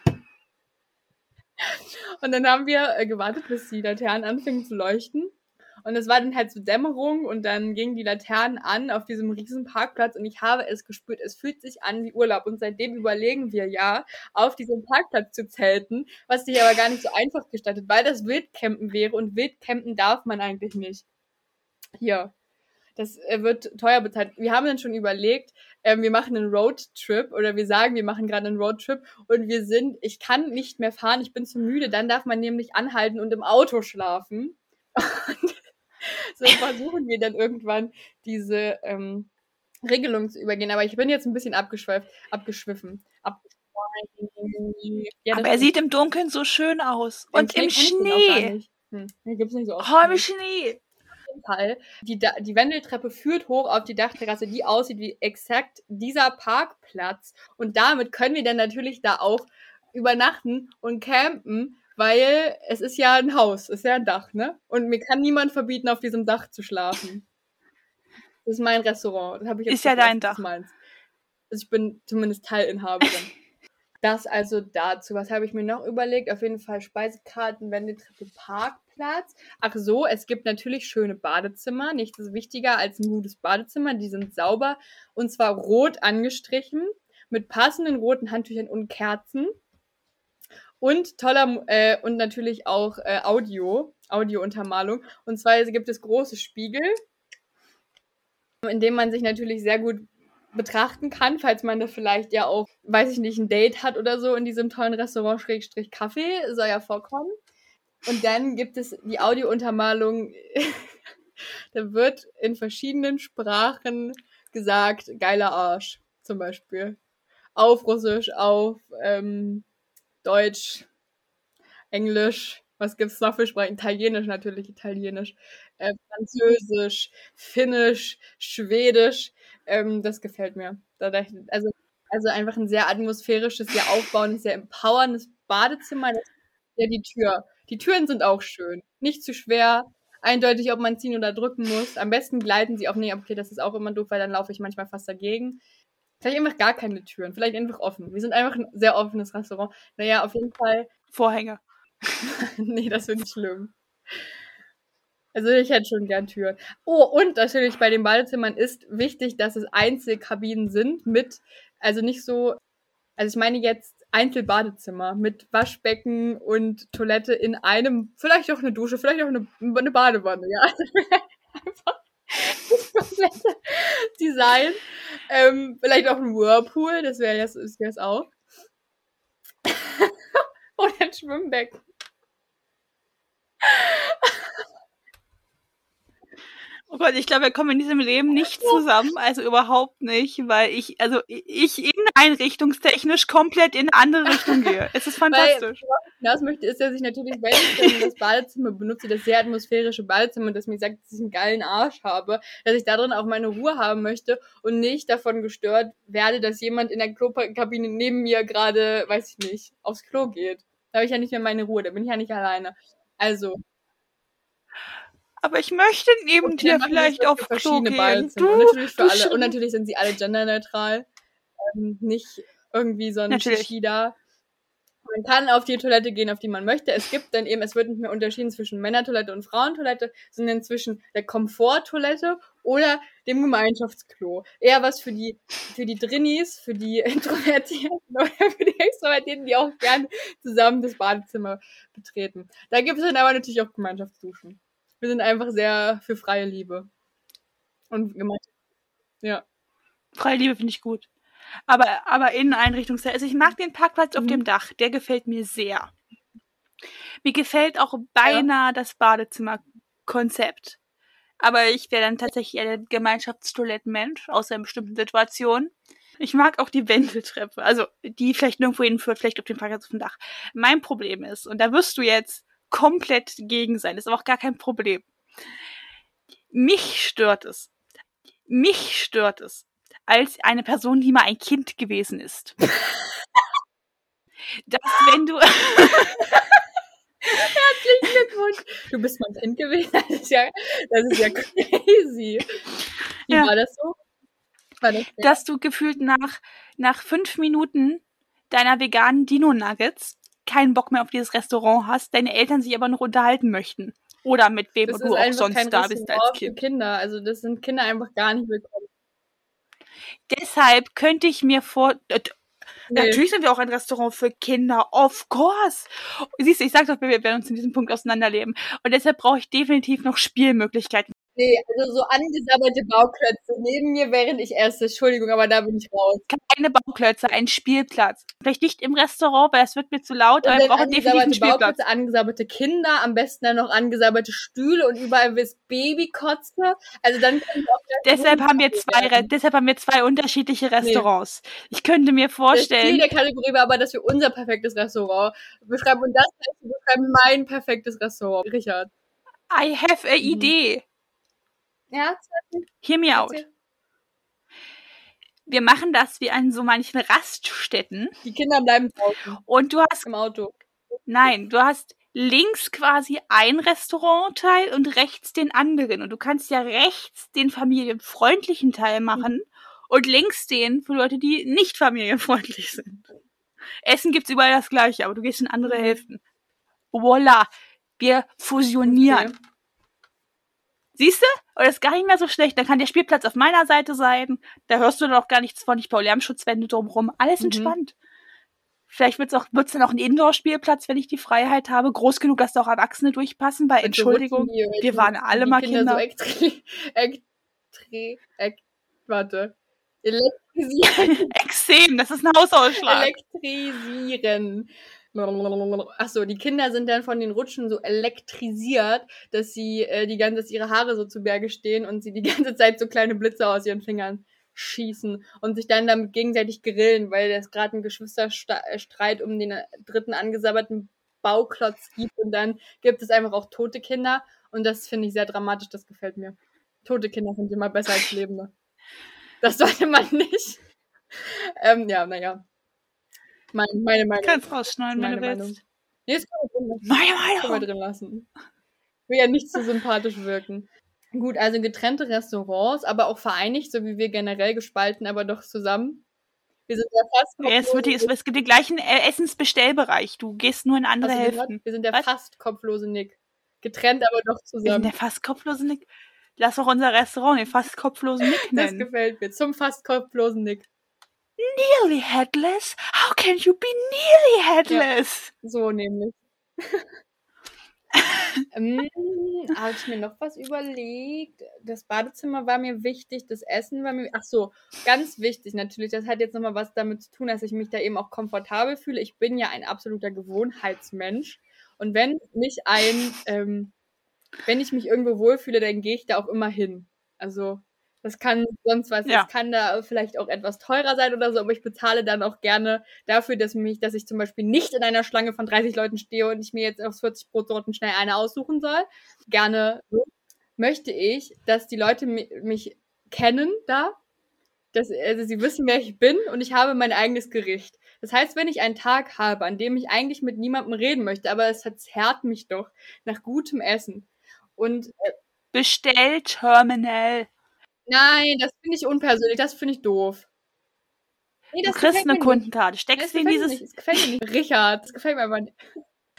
Speaker 2: und dann haben wir äh, gewartet, bis die Laternen anfingen zu leuchten. Und es war dann halt so Dämmerung und dann gingen die Laternen an auf diesem riesen Parkplatz und ich habe es gespürt, es fühlt sich an wie Urlaub. Und seitdem überlegen wir ja, auf diesem Parkplatz zu zelten, was sich aber gar nicht so einfach gestattet, weil das Wildcampen wäre und Wildcampen darf man eigentlich nicht. Hier. Das äh, wird teuer bezahlt. Wir haben dann schon überlegt, ähm, wir machen einen Roadtrip oder wir sagen, wir machen gerade einen Roadtrip und wir sind, ich kann nicht mehr fahren, ich bin zu müde, dann darf man nämlich anhalten und im Auto schlafen. Und so versuchen wir dann irgendwann diese ähm, Regelung zu übergehen. Aber ich bin jetzt ein bisschen abgeschweift, abgeschwiffen, ab, Ja,
Speaker 1: Aber er sieht im Dunkeln so schön aus. Und im Schnee.
Speaker 2: Hm, gibt's nicht so oft.
Speaker 1: Oh, im Schnee.
Speaker 2: Fall. Die, Da- die Wendeltreppe führt hoch auf die Dachterrasse, die aussieht wie exakt dieser Parkplatz. Und damit können wir dann natürlich da auch übernachten und campen, weil es ist ja ein Haus, ist ja ein Dach, ne? Und mir kann niemand verbieten, auf diesem Dach zu schlafen. Das ist mein Restaurant. Das habe ich jetzt
Speaker 1: Ist ja dein Dach.
Speaker 2: meins. Also ich bin zumindest Teilinhaberin. Das also dazu. Was habe ich mir noch überlegt? Auf jeden Fall Speisekarten, Wendeltreppe, Parkplatz. Ach so, es gibt natürlich schöne Badezimmer. Nichts ist wichtiger als ein gutes Badezimmer. Die sind sauber und zwar rot angestrichen mit passenden roten Handtüchern und Kerzen. Und toller äh, und natürlich auch äh, Audio, Audiountermalung. Und zwar gibt es große Spiegel, in dem man sich natürlich sehr gut betrachten kann, falls man da vielleicht ja auch, weiß ich nicht, ein Date hat oder so in diesem tollen Restaurant Schrägstrich Kaffee, soll ja vorkommen. Und dann gibt es die Audiountermalung, da wird in verschiedenen Sprachen gesagt, geiler Arsch, zum Beispiel. Auf Russisch, auf ähm, Deutsch, Englisch, was gibt's noch für Sprachen? Italienisch natürlich, Italienisch, äh, Französisch, Finnisch, Schwedisch. Ähm, das gefällt mir. Also, also einfach ein sehr atmosphärisches, sehr aufbauendes, sehr empowerndes Badezimmer. Das, ja, die Tür. Die Türen sind auch schön. Nicht zu schwer. Eindeutig, ob man ziehen oder drücken muss. Am besten gleiten sie auf. Nee, okay, das ist auch immer doof, weil dann laufe ich manchmal fast dagegen. Vielleicht einfach gar keine Türen. Vielleicht einfach offen. Wir sind einfach ein sehr offenes Restaurant. Naja, auf jeden Fall
Speaker 1: Vorhänge.
Speaker 2: nee, das finde ich schlimm. Also ich hätte schon gern Türen. Oh, und natürlich bei den Badezimmern ist wichtig, dass es Einzelkabinen sind mit, also nicht so, also ich meine jetzt Einzelbadezimmer mit Waschbecken und Toilette in einem, vielleicht auch eine Dusche, vielleicht auch eine, eine Badewanne, ja. Also einfach komplette Design. Ähm, vielleicht auch ein Whirlpool, das wäre jetzt ist jetzt auch. Oder ein Schwimmbecken.
Speaker 1: Oh Gott, ich glaube, wir kommen in diesem Leben nicht zusammen, also überhaupt nicht, weil ich, also ich inneneinrichtungstechnisch komplett in eine andere Richtung gehe. Es ist fantastisch.
Speaker 2: hinaus möchte, ist, dass ich natürlich, wenn ich das Badezimmer benutze, das sehr atmosphärische Badezimmer, das mir sagt, dass ich einen geilen Arsch habe, dass ich da drin auch meine Ruhe haben möchte und nicht davon gestört werde, dass jemand in der Klokabine neben mir gerade, weiß ich nicht, aufs Klo geht. Da habe ich ja nicht mehr meine Ruhe, da bin ich ja nicht alleine. Also,
Speaker 1: Aber ich möchte neben dir vielleicht auf Klo
Speaker 2: verschiedene
Speaker 1: gehen.
Speaker 2: Badezimmer.
Speaker 1: Du,
Speaker 2: und natürlich für alle. Und natürlich sind sie alle genderneutral. Ähm, nicht irgendwie so ein
Speaker 1: Natürlich.
Speaker 2: Shishi da. Man kann auf die Toilette gehen, auf die man möchte. Es gibt dann eben, es wird nicht mehr unterschieden zwischen Männertoilette und Frauentoilette, sondern zwischen der Komforttoilette oder dem Gemeinschaftsklo. Eher was für die, für die Drinnies, für die Introvertierten oder für die Extrovertierten, die auch gerne zusammen das Badezimmer betreten. Da gibt es dann aber natürlich auch Gemeinschaftsduschen. Wir sind einfach sehr für freie Liebe. Und Gemeinschaft. Ja.
Speaker 1: Freie Liebe finde ich gut. Aber, aber Inneneinrichtungsteil. Also ich mag den Parkplatz auf
Speaker 2: Mhm.
Speaker 1: dem Dach. Der gefällt mir sehr. Mir gefällt auch beinahe das Badezimmerkonzept. Aber ich wäre dann tatsächlich eher der Gemeinschaftstoilettenmensch, außer in bestimmten Situationen. Ich mag auch die Wendeltreppe. Also, die vielleicht nirgendwo hinführt, vielleicht auf dem Parkplatz auf dem Dach. Mein Problem ist, und da wirst du jetzt komplett gegen sein, ist aber auch gar kein Problem. Mich stört es. Mich stört es, als eine Person, die mal ein Kind gewesen ist. Dass wenn du,
Speaker 2: Herzlichen Glückwunsch. Du bist mein Kind gewesen. Das ist ja, das ist ja crazy. Wie
Speaker 1: Ja.
Speaker 2: war das so? War das
Speaker 1: dass du gefühlt nach, nach fünf Minuten deiner veganen Dino-Nuggets keinen Bock mehr auf dieses Restaurant hast, deine Eltern sich aber noch unterhalten möchten. Oder mit wem
Speaker 2: das
Speaker 1: du auch sonst da bist als Kind.
Speaker 2: Kinder. Also das sind Kinder einfach gar nicht willkommen.
Speaker 1: Deshalb könnte ich mir vor. Äh,
Speaker 2: Nee.
Speaker 1: Natürlich sind wir auch ein Restaurant für Kinder, of course. Siehst du, ich sag doch, wir werden uns in diesem Punkt auseinanderleben. Und deshalb brauche ich definitiv noch Spielmöglichkeiten.
Speaker 2: Nee, also so angesammelte Bauklötze neben mir, während ich esse. Entschuldigung, aber da bin ich raus.
Speaker 1: Keine Bauklötze, ein Spielplatz. Vielleicht nicht im Restaurant, weil es wird mir zu laut,
Speaker 2: Und
Speaker 1: aber wir brauchen definitiv einen
Speaker 2: angesammelte
Speaker 1: Spielplatz.
Speaker 2: Bauklötze, angesammelte Kinder, am besten dann noch angesammelte Stühle und überall ist Babykotze. Also dann
Speaker 1: Deshalb haben wir zwei, Re deshalb haben wir zwei unterschiedliche Restaurants. Ich könnte mir
Speaker 2: Das Ziel
Speaker 1: vorstellen,
Speaker 2: der Kategorie war aber, dass wir unser perfektes Restaurant beschreiben. Und das heißt, wir beschreiben mein perfektes Restaurant. Richard.
Speaker 1: I have a
Speaker 2: Mhm.
Speaker 1: Idee.
Speaker 2: Ja,
Speaker 1: Hear me out. Wir machen das wie an so manchen Raststätten
Speaker 2: die Kinder bleiben draußen
Speaker 1: und du hast,
Speaker 2: im Auto.
Speaker 1: nein, du hast links quasi ein Restaurantteil und rechts den anderen. Und du kannst ja rechts den familienfreundlichen Teil machen und links den für Leute, die nicht familienfreundlich sind. Essen gibt's überall das gleiche, aber du gehst in andere
Speaker 2: Mhm.
Speaker 1: Hälften. Voila. Wir fusionieren.
Speaker 2: Okay.
Speaker 1: Siehst du? Und das ist gar nicht mehr so schlecht. Dann kann der Spielplatz auf meiner Seite sein. Da hörst du dann auch gar nichts von. Ich baue Lärmschutzwände drumherum. Alles
Speaker 2: Mhm.
Speaker 1: entspannt. Vielleicht wird's auch, wird's dann auch ein Indoor-Spielplatz, wenn ich die Freiheit habe. Groß genug, dass da auch Erwachsene durchpassen. Weil, Entschuldigung,
Speaker 2: die-
Speaker 1: wir waren alle mal
Speaker 2: Kinder.
Speaker 1: Kinder.
Speaker 2: So ex, warte. Elektrisieren.
Speaker 1: Exem, das ist ein Hausausschlag.
Speaker 2: elektrisieren. Achso, die Kinder sind dann von den Rutschen so elektrisiert, dass sie äh, die ganze dass ihre Haare so zu Berge stehen und sie die ganze Zeit so kleine Blitze aus ihren Fingern schießen und sich dann damit gegenseitig grillen, weil es gerade einen Geschwisterstreit um den dritten angesabberten Bauklotz gibt und dann gibt es einfach auch tote Kinder und das finde ich sehr dramatisch, das gefällt mir. Tote Kinder sind immer besser als lebende. Das sollte man nicht. Ähm, ja, naja. Mein, meine
Speaker 1: Du
Speaker 2: Meinung.
Speaker 1: kannst rausschneiden, wenn
Speaker 2: Meine
Speaker 1: du
Speaker 2: Meinung.
Speaker 1: willst.
Speaker 2: Nee, das kann man drin lassen.
Speaker 1: Meine Meinung.
Speaker 2: drin lassen. Will ja nicht zu sympathisch wirken. Gut, also getrennte Restaurants, aber auch vereinigt, so wie wir generell gespalten, aber doch zusammen. Wir sind ja fast
Speaker 1: Ja, es, wird, die- es, gibt den gleichen äh, Essensbestellbereich. Du gehst nur in andere
Speaker 2: gehört?
Speaker 1: Hälften.
Speaker 2: Wir sind der
Speaker 1: Was?
Speaker 2: fast kopflose Nick. Getrennt, aber doch
Speaker 1: Wir sind
Speaker 2: zusammen.
Speaker 1: der fast kopflose Nick. Lass auch unser Restaurant den fast kopflosen Nick
Speaker 2: Das
Speaker 1: nennen.
Speaker 2: gefällt mir. Zum fast kopflosen Nick.
Speaker 1: Nearly headless? How can you be nearly headless?
Speaker 2: So nämlich. ähm, habe ich mir noch was überlegt? Das Badezimmer war mir wichtig, das Essen war mir. Ach so, ganz wichtig natürlich. Das hat jetzt nochmal was damit zu tun, dass ich mich da eben auch komfortabel fühle. Ich bin ja ein absoluter Gewohnheitsmensch. Und wenn mich ein, ähm, wenn ich mich irgendwo wohlfühle, dann gehe ich da auch immer hin. Also, das kann sonst was,
Speaker 1: Ja.
Speaker 2: das kann da vielleicht auch etwas teurer sein oder so, aber ich bezahle dann auch gerne dafür, dass mich, dass ich zum Beispiel nicht in einer Schlange von 30 Leuten stehe und ich mir jetzt aus 40 Brotsorten schnell eine aussuchen soll. Gerne möchte ich, dass die Leute mi mich kennen da, dass also sie wissen, wer ich bin und ich habe mein eigenes Gericht. Das heißt, wenn ich einen Tag habe, an dem ich eigentlich mit niemandem reden möchte, aber es verzerrt mich doch nach gutem Essen. Und äh,
Speaker 1: Bestellterminal.
Speaker 2: Nein, das finde ich unpersönlich, das finde ich doof. Nee,
Speaker 1: Du
Speaker 2: das
Speaker 1: kriegst eine. Kundenkarte. Steckst sie in dieses.
Speaker 2: nicht. Das gefällt mir nicht. Richard, das gefällt mir einfach nicht.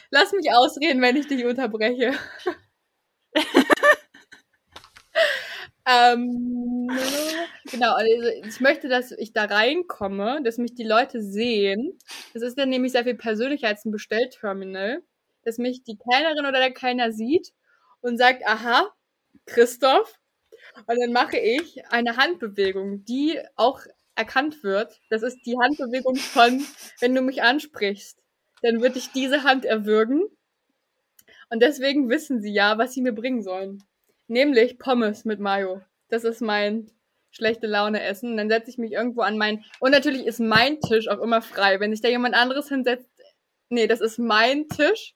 Speaker 2: Lass mich ausreden, wenn ich dich unterbreche. ähm, genau, also ich möchte, dass ich da reinkomme, dass mich die Leute sehen. Das ist dann nämlich sehr viel persönlicher als ein Bestellterminal. Dass mich die Kellnerin oder der Kellner sieht und sagt, aha, Christoph. Und dann mache ich eine Handbewegung, die auch erkannt wird. Das ist die Handbewegung von, wenn du mich ansprichst, dann wird dich diese Hand erwürgen. Und deswegen wissen sie ja, was sie mir bringen sollen. Nämlich Pommes mit Mayo. Das ist mein schlechte Laune essen. Und dann setze ich mich irgendwo an mein. Und natürlich ist mein Tisch auch immer frei. Wenn sich da jemand anderes hinsetzt. Nee, das ist mein Tisch.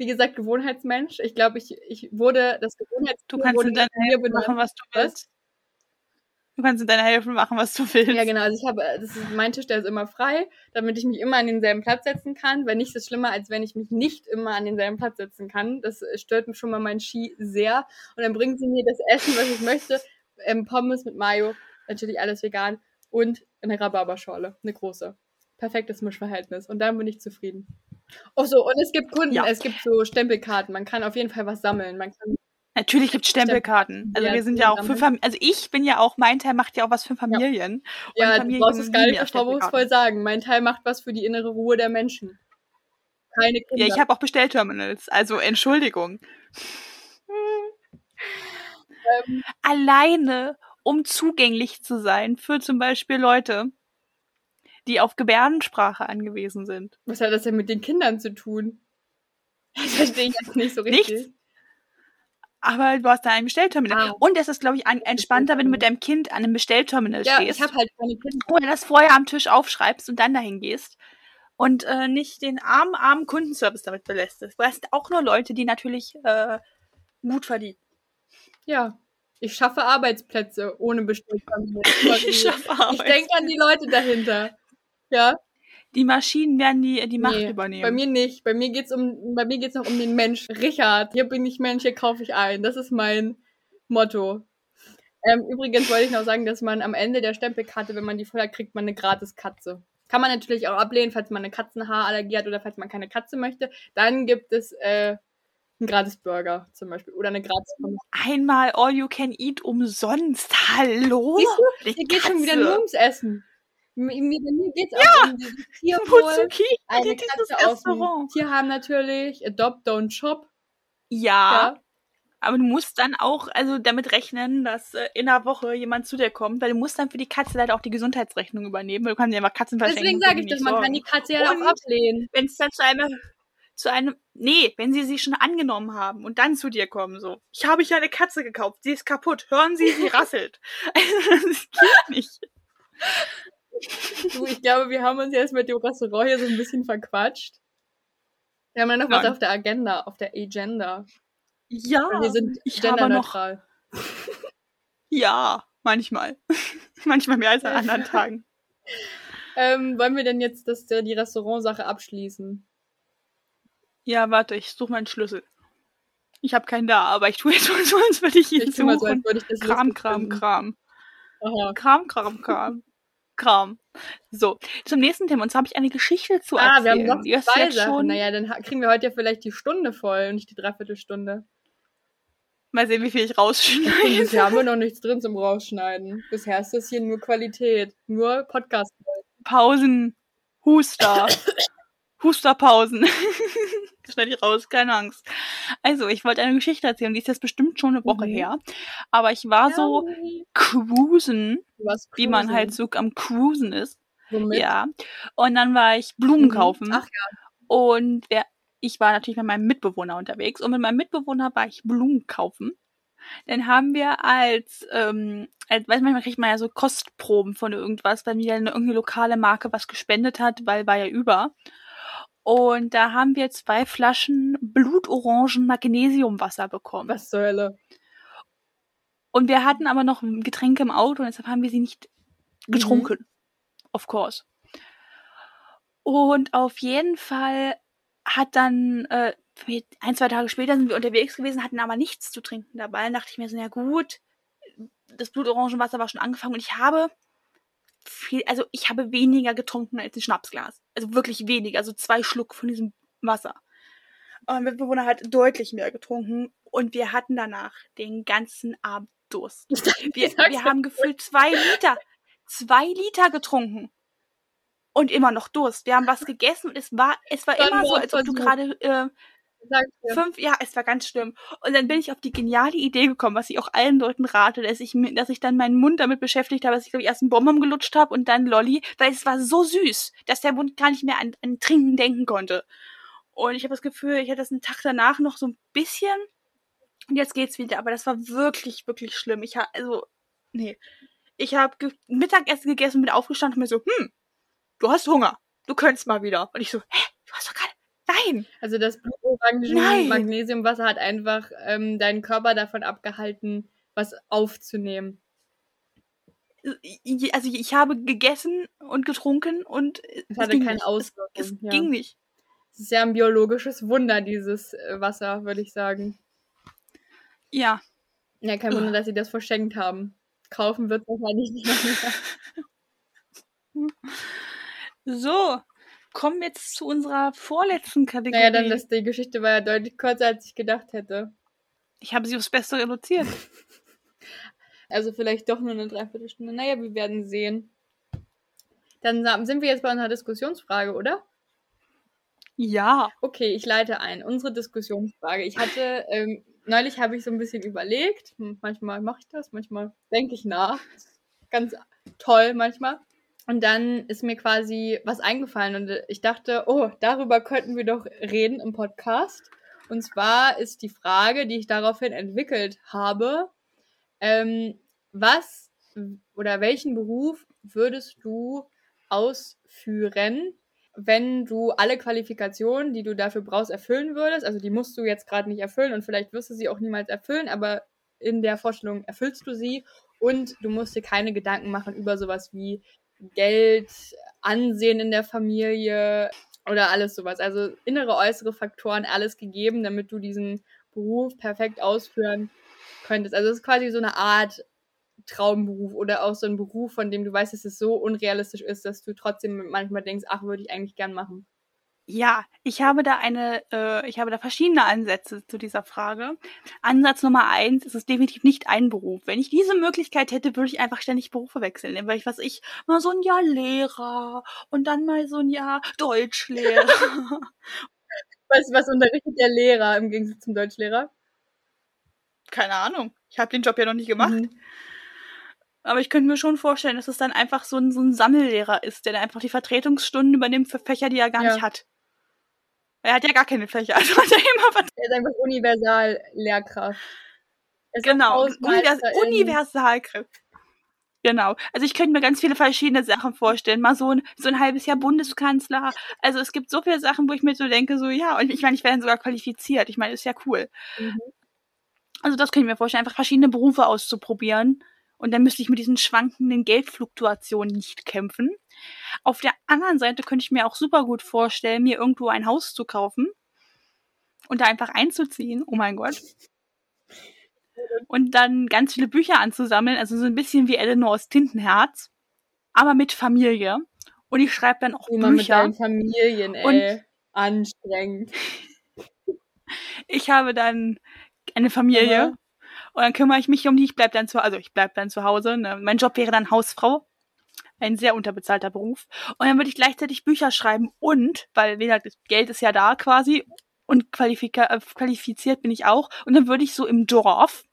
Speaker 2: Wie gesagt, Gewohnheitsmensch. Ich glaube, ich, ich wurde das Gewohnheitstier
Speaker 1: Du kannst in deiner
Speaker 2: benannt.
Speaker 1: machen, was du willst. Du kannst in deiner Hälfte machen, was du willst.
Speaker 2: Ja, genau. Also ich habe, das ist mein Tisch, der ist immer frei, damit ich mich immer an denselben Platz setzen kann. Weil nichts ist schlimmer, als wenn ich mich nicht immer an denselben Platz setzen kann. Das äh, stört mich schon mal mein Ski sehr. Und dann bringen sie mir das Essen, was ich möchte. Ähm, Pommes mit Mayo, natürlich alles vegan. Und eine Rhabarberschorle, eine große. Perfektes Mischverhältnis. Und dann bin ich zufrieden. Oh so, und es gibt Kunden,
Speaker 1: Ja.
Speaker 2: es gibt so Stempelkarten. Man kann auf jeden Fall was sammeln. Man kann
Speaker 1: Natürlich gibt es Stempelkarten. Also
Speaker 2: Ja,
Speaker 1: wir sind ja auch für. Familien. Also ich bin ja auch, mein Teil macht ja auch was für Familien.
Speaker 2: Ja, du
Speaker 1: Familien
Speaker 2: brauchst es gar nicht
Speaker 1: ja
Speaker 2: so vorwurfsvoll
Speaker 1: Stempelkarten.
Speaker 2: sagen. Mein Teil macht was für die innere Ruhe der Menschen. Keine Kinder.
Speaker 1: Ja, ich habe auch Bestellterminals. Also Entschuldigung.
Speaker 2: Ähm,
Speaker 1: Alleine, um zugänglich zu sein für zum Beispiel Leute, die auf Gebärdensprache angewiesen sind.
Speaker 2: was hat das denn mit den Kindern zu tun? Das verstehe ich jetzt nicht so richtig.
Speaker 1: Nichts. Aber du hast da ein Bestellterminal.
Speaker 2: Ah.
Speaker 1: Und es ist, glaube ich, an, entspannter, wenn du mit deinem Kind an einem Bestellterminal
Speaker 2: Ja,
Speaker 1: stehst.
Speaker 2: ich habe halt keine Kinder.
Speaker 1: oder das vorher am Tisch aufschreibst und dann dahin gehst. Und äh, nicht den armen, armen Kundenservice damit belästest. Weil es sind auch nur Leute, die natürlich äh, gut verdienen.
Speaker 2: Ja. Ich schaffe Arbeitsplätze ohne Bestellterminal.
Speaker 1: Ich schaffe
Speaker 2: Ich
Speaker 1: Arbeit.
Speaker 2: denke an die Leute dahinter. Ja,
Speaker 1: Die Maschinen werden die, die Macht
Speaker 2: nee,
Speaker 1: übernehmen.
Speaker 2: bei mir nicht. Bei mir geht's um, bei mir geht's noch um den Mensch. Richard, hier bin ich Mensch, hier kaufe ich ein. Das ist mein Motto. Ähm, übrigens wollte ich noch sagen, dass man am Ende der Stempelkarte, wenn man die voll hat, kriegt man eine gratis Katze. Kann man natürlich auch ablehnen, falls man eine Katzenhaarallergie hat oder falls man keine Katze möchte. Dann gibt es äh, einen gratis Burger zum Beispiel oder eine gratis.
Speaker 1: Einmal All You Can Eat umsonst. Hallo?
Speaker 2: Siehst du,
Speaker 1: Die
Speaker 2: hier geht schon wieder nur ums Essen. Mir, mir, mir geht's auch um dieses Tierwohl.
Speaker 1: Geht
Speaker 2: Eine Katze aus dem? Tierheim natürlich. Adopt, don't shop.
Speaker 1: Ja,
Speaker 2: Ja.
Speaker 1: aber du musst dann auch also damit rechnen, dass äh, in einer Woche jemand zu dir kommt, weil du musst dann für die Katze leider auch die Gesundheitsrechnung übernehmen. weil Du kannst ja einfach Katzen verschenken.
Speaker 2: Deswegen sage ich das, man kann die Katze ja auch ablehnen.
Speaker 1: wenn es dann zu einem zu einem nee, wenn sie sie schon angenommen haben und dann zu dir kommen so. Ich habe hier eine Katze gekauft, sie ist kaputt. Hören Sie, sie rasselt. Also, das geht nicht.
Speaker 2: Du, ich glaube, wir haben uns jetzt mit dem Restaurant hier so ein bisschen verquatscht. Wir haben ja noch was
Speaker 1: Nein.
Speaker 2: auf der Agenda, auf der Agenda.
Speaker 1: Ja,
Speaker 2: wir sind
Speaker 1: ich habe noch
Speaker 2: genderneutral.
Speaker 1: ja, manchmal. manchmal mehr als an anderen Tagen.
Speaker 2: Ähm, wollen wir denn jetzt das, äh, die Restaurantsache abschließen?
Speaker 1: Ja, warte, ich suche meinen Schlüssel. Ich habe keinen da, aber ich tue jetzt so, als würde ich ihn
Speaker 2: Ich mal so, als
Speaker 1: suchen.
Speaker 2: würde ich das
Speaker 1: Kram, Kram. Kram.
Speaker 2: Aha.
Speaker 1: Kram, Kram, Kram. Kram. So, zum nächsten Thema. Und zwar habe ich eine Geschichte zu
Speaker 2: Ah,
Speaker 1: erzählen.
Speaker 2: wir haben noch
Speaker 1: Die
Speaker 2: zwei Sachen.
Speaker 1: schon.
Speaker 2: Naja, dann kriegen wir heute ja vielleicht die Stunde voll und nicht die Dreiviertelstunde.
Speaker 1: Mal sehen, wie viel ich rausschneide.
Speaker 2: Bisher haben wir noch nichts drin zum Rausschneiden. Bisher ist das hier nur Qualität. Nur Podcast.
Speaker 1: Pausen. Huster. Husterpausen. Schneide ich raus, keine Angst. Also, ich wollte eine Geschichte erzählen, die ist jetzt bestimmt schon eine Woche
Speaker 2: Mhm.
Speaker 1: her. Aber ich war so cruisen,
Speaker 2: Was
Speaker 1: wie man
Speaker 2: cruisen.
Speaker 1: halt so am Cruisen ist.
Speaker 2: Womit?
Speaker 1: Ja. Und dann war ich Blumen
Speaker 2: Mhm.
Speaker 1: kaufen.
Speaker 2: Ach ja.
Speaker 1: Und wer, ich war natürlich mit meinem Mitbewohner unterwegs. Und mit meinem Mitbewohner war ich Blumen kaufen. Dann haben wir als, ähm, als weiß manchmal kriegt man ja so Kostproben von irgendwas, weil wieder eine irgendeine lokale Marke was gespendet hat, weil war ja über. Und da haben wir zwei Flaschen Blutorangen Magnesiumwasser bekommen.
Speaker 2: Was zur Hölle?
Speaker 1: Und wir hatten aber noch Getränke im Auto und deshalb haben wir sie nicht getrunken. Of course. Und auf jeden Fall hat dann, äh, ein, zwei Tage später sind wir unterwegs gewesen, hatten aber nichts zu trinken dabei. Dann dachte ich mir so, ja gut, das Blutorangenwasser war schon angefangen und ich habe viel, also ich habe weniger getrunken als ein Schnapsglas. Also wirklich weniger, also zwei Schluck von diesem Wasser. Und mein Mitbewohner hat deutlich mehr getrunken und wir hatten danach den ganzen Abend Durst. Wir, wir haben gefühlt zwei Liter, zwei Liter getrunken. Und immer noch Durst. Wir haben was gegessen und es war, es war
Speaker 2: Dann
Speaker 1: immer so, als ob du gerade äh. Fünf, ja, es war ganz schlimm. Und dann bin ich auf die geniale Idee gekommen, was ich auch allen Leuten rate, dass ich, dass ich dann meinen Mund damit beschäftigt habe, dass ich, glaube ich, erst einen Bonbon gelutscht habe und dann Lolli, weil es war so süß, dass der Mund gar nicht mehr an, an Trinken denken konnte. Und ich habe das Gefühl, ich hatte das einen Tag danach noch so ein bisschen und jetzt geht's wieder. Aber das war wirklich, wirklich schlimm. Ich habe, also, nee. Ich habe ge Mittagessen gegessen bin aufgestanden und mir so, hm, du hast Hunger. Du könntest mal wieder. Und ich so, hä, du hast doch gerade, nein.
Speaker 2: Also das
Speaker 1: Nein.
Speaker 2: Blutorangen Magnesiumwasser hat einfach ähm, deinen Körper davon abgehalten, was aufzunehmen.
Speaker 1: also ich habe gegessen und getrunken und
Speaker 2: Es
Speaker 1: es
Speaker 2: hatte
Speaker 1: ging
Speaker 2: keine
Speaker 1: nicht.
Speaker 2: Auswirkung.
Speaker 1: Es, es
Speaker 2: ja.
Speaker 1: ging nicht.
Speaker 2: Es ist ja ein biologisches Wunder, dieses äh, Wasser, würde ich sagen.
Speaker 1: Ja.
Speaker 2: Ja, kein Wunder, dass sie das verschenkt haben. Kaufen wird wahrscheinlich nicht mehr.
Speaker 1: So, kommen wir jetzt zu unserer vorletzten Kategorie.
Speaker 2: Naja, dann, das, die Geschichte war ja deutlich kürzer, als ich gedacht hätte.
Speaker 1: ich habe sie aufs Beste reduziert.
Speaker 2: Also vielleicht doch nur eine Dreiviertelstunde. Naja, wir werden sehen. Dann sind wir jetzt bei einer Diskussionsfrage, oder?
Speaker 1: Ja.
Speaker 2: Okay, ich leite ein. Unsere Diskussionsfrage. Ich hatte, ähm, neulich habe ich so ein bisschen überlegt. Hm, manchmal mache ich das, manchmal denke ich nach. Ganz toll manchmal. Und dann ist mir quasi was eingefallen und ich dachte, oh, darüber könnten wir doch reden im Podcast. Und zwar ist die Frage, die ich daraufhin entwickelt habe, ähm, was oder welchen Beruf würdest du ausführen, wenn du alle Qualifikationen, die du dafür brauchst, erfüllen würdest? Also die musst du jetzt gerade nicht erfüllen und vielleicht wirst du sie auch niemals erfüllen, aber in der Vorstellung erfüllst du sie und du musst dir keine Gedanken machen über sowas wie Geld, Ansehen in der Familie oder alles sowas. Also innere, äußere Faktoren, alles gegeben, damit du diesen Beruf perfekt ausführen könntest. Also es ist quasi so eine Art Traumberuf oder auch so ein Beruf, von dem du weißt, dass es so unrealistisch ist, dass du trotzdem manchmal denkst, ach, würde ich eigentlich gern machen.
Speaker 1: Ja, ich habe da eine, äh, ich habe da verschiedene Ansätze zu dieser Frage. Ansatz Nummer eins ist es definitiv nicht ein Beruf. Wenn ich diese Möglichkeit hätte, würde ich einfach ständig Berufe wechseln. Weil ich, was ich, mal so ein Jahr Lehrer und dann mal so ein Jahr Deutschlehrer.
Speaker 2: was, was unterrichtet der Lehrer im Gegensatz zum Deutschlehrer?
Speaker 1: Keine Ahnung. Ich habe den Job ja noch nicht gemacht. Mhm. Aber ich könnte mir schon vorstellen, dass es dann einfach so ein, so ein Sammellehrer ist, der dann einfach die Vertretungsstunden übernimmt für Fächer, die er gar ja. nicht hat. Er hat ja gar keine Fläche. Also hat er immer
Speaker 2: was. Er ist einfach Universal-Lehrkraft.
Speaker 1: Genau, Univers Universalkraft. Genau. Also ich könnte mir ganz viele verschiedene Sachen vorstellen. Mal so ein, so ein halbes Jahr Bundeskanzler. Also es gibt so viele Sachen, wo ich mir so denke, so ja, und ich meine, ich werde sogar qualifiziert. Ich meine, ist ja cool. Mhm. Also das könnte ich mir vorstellen, einfach verschiedene Berufe auszuprobieren. Und dann müsste ich mit diesen schwankenden Geldfluktuationen nicht kämpfen. Auf der anderen Seite könnte ich mir auch super gut vorstellen, mir irgendwo ein Haus zu kaufen und da einfach einzuziehen. Oh mein Gott. Und dann ganz viele Bücher anzusammeln, also so ein bisschen wie Eleanors Tintenherz, aber mit Familie. Und ich schreibe dann auch Immer Bücher.
Speaker 2: Mit Familien, ey. Und Anstrengend.
Speaker 1: Ich habe dann eine Familie. Und dann kümmere ich mich um die. Ich bleib dann zu, also ich bleib dann zu Hause. Ne? Mein Job wäre dann Hausfrau ein sehr unterbezahlter Beruf. Und dann würde ich gleichzeitig Bücher schreiben und, weil wie gesagt, das Geld ist ja da quasi und äh, qualifiziert bin ich auch. Und dann würde ich so im Dorf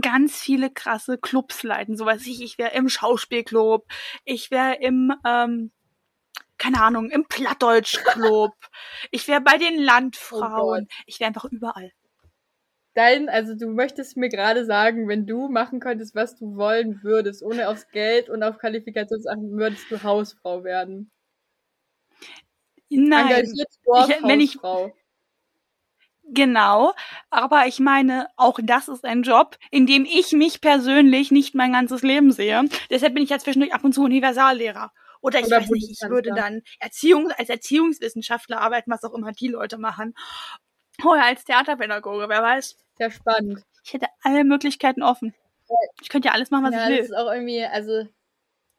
Speaker 1: ganz viele krasse Clubs leiten. So weiß ich, ich wäre im Schauspielclub, ich wäre im, ähm, keine Ahnung, im Plattdeutschclub, ich wäre bei den Landfrauen, oh ich wäre einfach überall
Speaker 2: dein, also du möchtest mir gerade sagen, wenn du machen könntest, was du wollen würdest, ohne aufs Geld und auf Qualifikation zu achten, würdest du Hausfrau werden.
Speaker 1: Nein. Engagiert wenn ich, Genau, aber ich meine, auch das ist ein Job, in dem ich mich persönlich nicht mein ganzes Leben sehe. Deshalb bin ich ja zwischendurch ab und zu Universallehrer. Oder ich Oder weiß nicht, ich würde dann Erziehung, als Erziehungswissenschaftler arbeiten, was auch immer die Leute machen. Oder als Theaterpädagoge, wer weiß.
Speaker 2: Sehr spannend.
Speaker 1: Ich hätte alle Möglichkeiten offen. Ich könnte ja alles machen, was ja, ich will.
Speaker 2: Das ist auch irgendwie, also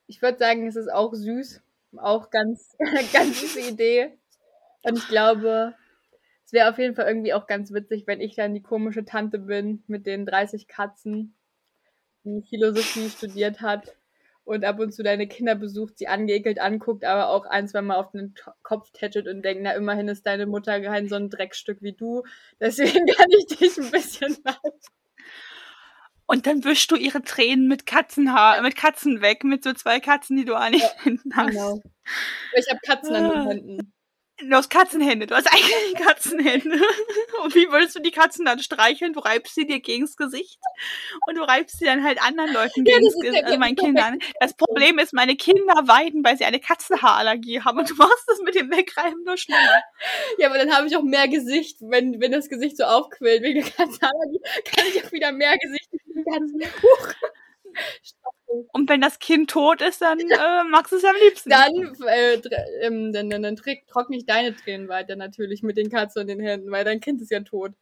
Speaker 2: ich würde sagen, es ist auch süß. Auch ganz, ganz süße Idee. Und ich glaube, es wäre auf jeden Fall irgendwie auch ganz witzig, wenn ich dann die komische Tante bin mit den 30 Katzen, die Philosophie studiert hat und ab und zu deine Kinder besucht, sie angeekelt anguckt, aber auch ein, zwei Mal auf den Kopf tätschelt und denkt, na, immerhin ist deine Mutter kein so ein Dreckstück wie du. Deswegen kann ich dich ein bisschen leiden.
Speaker 1: Und dann wischst du ihre Tränen mit Katzenhaar, mit Katzen weg, mit so zwei Katzen, die du an den ja, Händen hast. Genau.
Speaker 2: Ich habe Katzen an den ah. Händen.
Speaker 1: Du hast Katzenhände, du hast eigentlich Katzenhände. Und wie würdest du die Katzen dann streicheln? Du reibst sie dir gegens Gesicht und du reibst sie dann halt anderen Leuten gegens Gesicht, also meinen Kindern. Das Problem ist, meine Kinder weiden, weil sie eine Katzenhaarallergie haben und du machst das mit dem Wegreiben nur schneller.
Speaker 2: Ja, aber dann habe ich auch mehr Gesicht, wenn, wenn das Gesicht so aufquillt wegen der Katzenhaarallergie, kann ich auch wieder mehr Gesicht Huch.
Speaker 1: Und wenn das Kind tot ist, dann äh, magst du es am liebsten.
Speaker 2: Dann, äh, ähm, dann, dann, dann trockne ich deine Tränen weiter natürlich mit den Katzen und den Händen, weil dein Kind ist ja tot.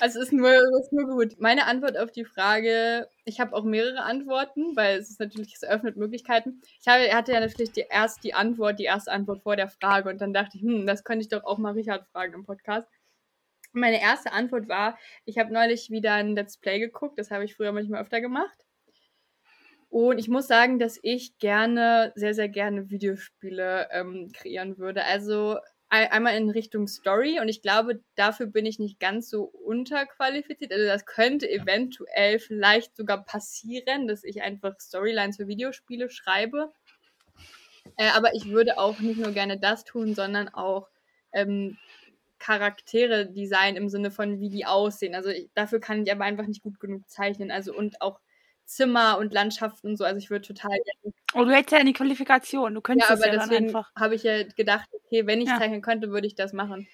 Speaker 2: Also es ist nur, ist nur gut. Meine Antwort auf die Frage, ich habe auch mehrere Antworten, weil es ist natürlich, es eröffnet Möglichkeiten. Ich habe, hatte ja natürlich die, erst die Antwort, die erste Antwort vor der Frage und dann dachte ich, hm, das könnte ich doch auch mal Richard fragen im Podcast. Meine erste Antwort war, ich habe neulich wieder ein Let's Play geguckt, das habe ich früher manchmal öfter gemacht. Und ich muss sagen, dass ich gerne, sehr, sehr gerne Videospiele ähm, kreieren würde. Also einmal in Richtung Story und ich glaube, dafür bin ich nicht ganz so unterqualifiziert. Also das könnte eventuell vielleicht sogar passieren, dass ich einfach Storylines für Videospiele schreibe. Äh, aber ich würde auch nicht nur gerne das tun, sondern auch ähm, Charaktere designen im Sinne von, wie die aussehen. Also ich, dafür kann ich aber einfach nicht gut genug zeichnen. Also und auch Zimmer und Landschaften und so. Also ich würde total.
Speaker 1: Oh, du hättest ja eine Qualifikation. Du könntest
Speaker 2: ja, aber
Speaker 1: ja
Speaker 2: deswegen
Speaker 1: einfach.
Speaker 2: habe ich ja gedacht, okay, wenn ich
Speaker 1: Ja.
Speaker 2: zeichnen könnte, würde ich das machen.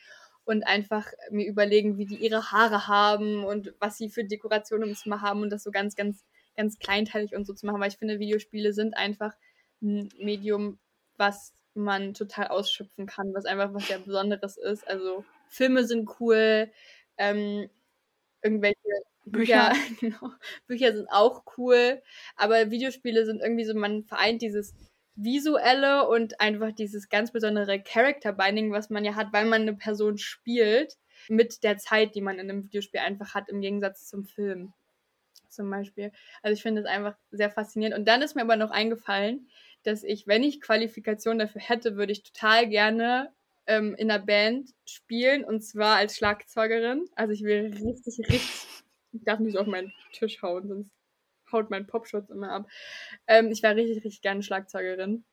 Speaker 2: Und einfach mir überlegen, wie die ihre Haare haben und was sie für Dekorationen im Zimmer haben und das so ganz, ganz, ganz kleinteilig und so zu machen. Weil ich finde, Videospiele sind einfach ein Medium, was man total ausschöpfen kann, was einfach was sehr Besonderes ist. Also Filme sind cool, ähm, irgendwelche Bücher,
Speaker 1: Bücher.
Speaker 2: genau, Bücher sind auch cool, aber Videospiele sind irgendwie so, man vereint dieses visuelle und einfach dieses ganz besondere Character Binding, was man ja hat, weil man eine Person spielt, mit der Zeit, die man in einem Videospiel einfach hat, im Gegensatz zum Film zum Beispiel. Also ich finde es einfach sehr faszinierend. Und dann ist mir aber noch eingefallen, dass ich, wenn ich Qualifikation dafür hätte, würde ich total gerne ähm, in einer Band spielen und zwar als Schlagzeugerin. Also ich wäre richtig, richtig, ich darf nicht auf meinen Tisch hauen, sonst haut mein Popschutz immer ab. Ähm, ich wäre richtig, richtig gerne Schlagzeugerin.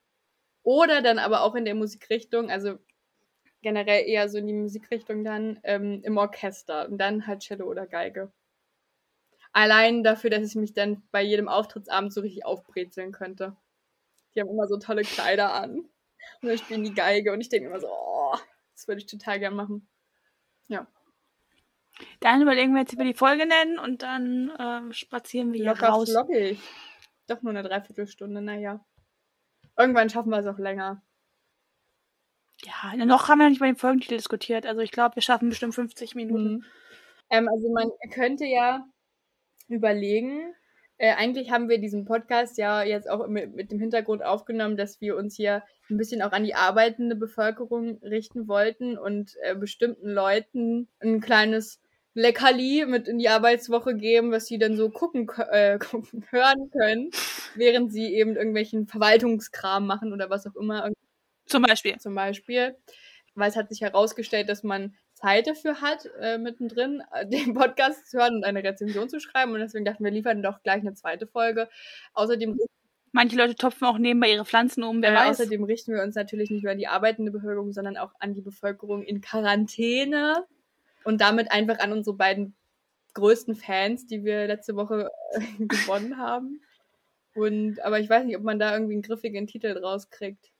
Speaker 2: Oder dann aber auch in der Musikrichtung, also generell eher so in die Musikrichtung dann ähm, im Orchester und dann halt Cello oder Geige. Allein dafür, dass ich mich dann bei jedem Auftrittsabend so richtig aufbrezeln könnte. Die haben immer so tolle Kleider an. Und dann spielen die Geige und ich denke immer so, oh, das würde ich total gern machen. Ja.
Speaker 1: Dann überlegen wir jetzt, wie wir die Folge nennen und dann ähm, spazieren wir hier
Speaker 2: Locker
Speaker 1: raus.
Speaker 2: flockig. Doch nur eine Dreiviertelstunde, naja. Irgendwann schaffen wir es auch länger.
Speaker 1: Ja, noch haben wir noch nicht über den Folgentitel diskutiert. Also ich glaube, wir schaffen bestimmt 50 Minuten.
Speaker 2: Mhm. Ähm, also man könnte ja überlegen, äh, eigentlich haben wir diesen Podcast ja jetzt auch mit, mit dem Hintergrund aufgenommen, dass wir uns hier ein bisschen auch an die arbeitende Bevölkerung richten wollten und äh, bestimmten Leuten ein kleines Leckerli mit in die Arbeitswoche geben, was sie dann so gucken, äh, gucken hören können, während sie eben irgendwelchen Verwaltungskram machen oder was auch immer
Speaker 1: Zum Beispiel.
Speaker 2: zum Beispiel, weil es hat sich herausgestellt, dass man Zeit dafür hat, äh, mittendrin äh, den Podcast zu hören und eine Rezension zu schreiben. Und deswegen dachten wir, liefern doch gleich eine zweite Folge. Außerdem,
Speaker 1: Manche Leute topfen auch nebenbei ihre Pflanzen um, wer
Speaker 2: äh,
Speaker 1: weiß.
Speaker 2: außerdem richten wir uns natürlich nicht nur an die arbeitende Bevölkerung, sondern auch an die Bevölkerung in Quarantäne und damit einfach an unsere beiden größten Fans, die wir letzte Woche äh, gewonnen haben. Und, aber ich weiß nicht, ob man da irgendwie einen griffigen Titel draus kriegt.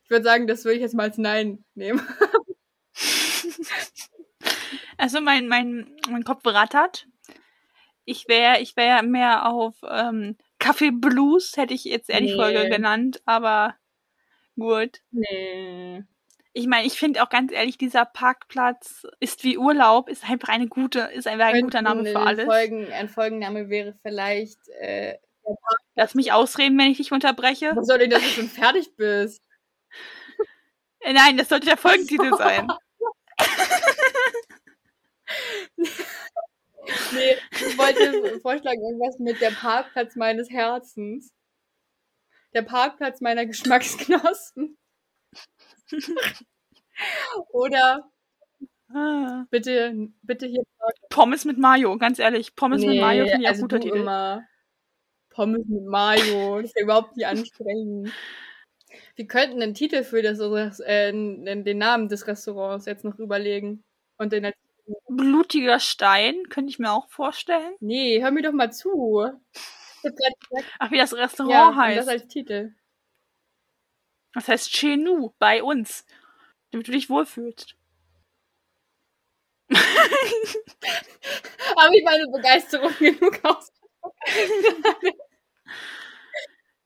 Speaker 2: Ich würde sagen, das würde ich jetzt mal als Nein nehmen.
Speaker 1: Also mein, mein, mein Kopf rattert. Ich wäre ich wär mehr auf ähm, Kaffee Blues, hätte ich jetzt eher die
Speaker 2: Nee.
Speaker 1: Folge genannt, aber gut.
Speaker 2: Nee.
Speaker 1: Ich meine, ich finde auch ganz ehrlich, dieser Parkplatz ist wie Urlaub, ist einfach eine gute, ist einfach ein guter Name für alles.
Speaker 2: Folgen, ein Folgenname wäre vielleicht, äh,
Speaker 1: Lass mich ausreden, wenn ich dich unterbreche.
Speaker 2: was soll denn, dass du schon fertig bist?
Speaker 1: Äh, Nein, das sollte der Folgentitel sein.
Speaker 2: Nee, ich wollte vorschlagen, irgendwas mit der Parkplatz meines Herzens. Der Parkplatz meiner Geschmacksknospen. Oder
Speaker 1: Ah.
Speaker 2: bitte, bitte hier.
Speaker 1: Pommes mit Mayo, ganz ehrlich. Pommes mit Mayo finde ich auch
Speaker 2: also
Speaker 1: guter
Speaker 2: du
Speaker 1: Titel.
Speaker 2: immer. Pommes mit Mayo. Das ist ja überhaupt nicht ansprechend. Wir könnten einen Titel für das, äh, den Namen des Restaurants jetzt noch überlegen. Und den als
Speaker 1: Blutiger Stein, könnte ich mir auch vorstellen.
Speaker 2: Nee, hör mir doch mal zu.
Speaker 1: Ach, wie das Restaurant
Speaker 2: ja,
Speaker 1: heißt.
Speaker 2: das als Titel.
Speaker 1: Das heißt Chez nous, bei uns. Damit du dich wohlfühlst.
Speaker 2: Habe ich meine Begeisterung genug aus?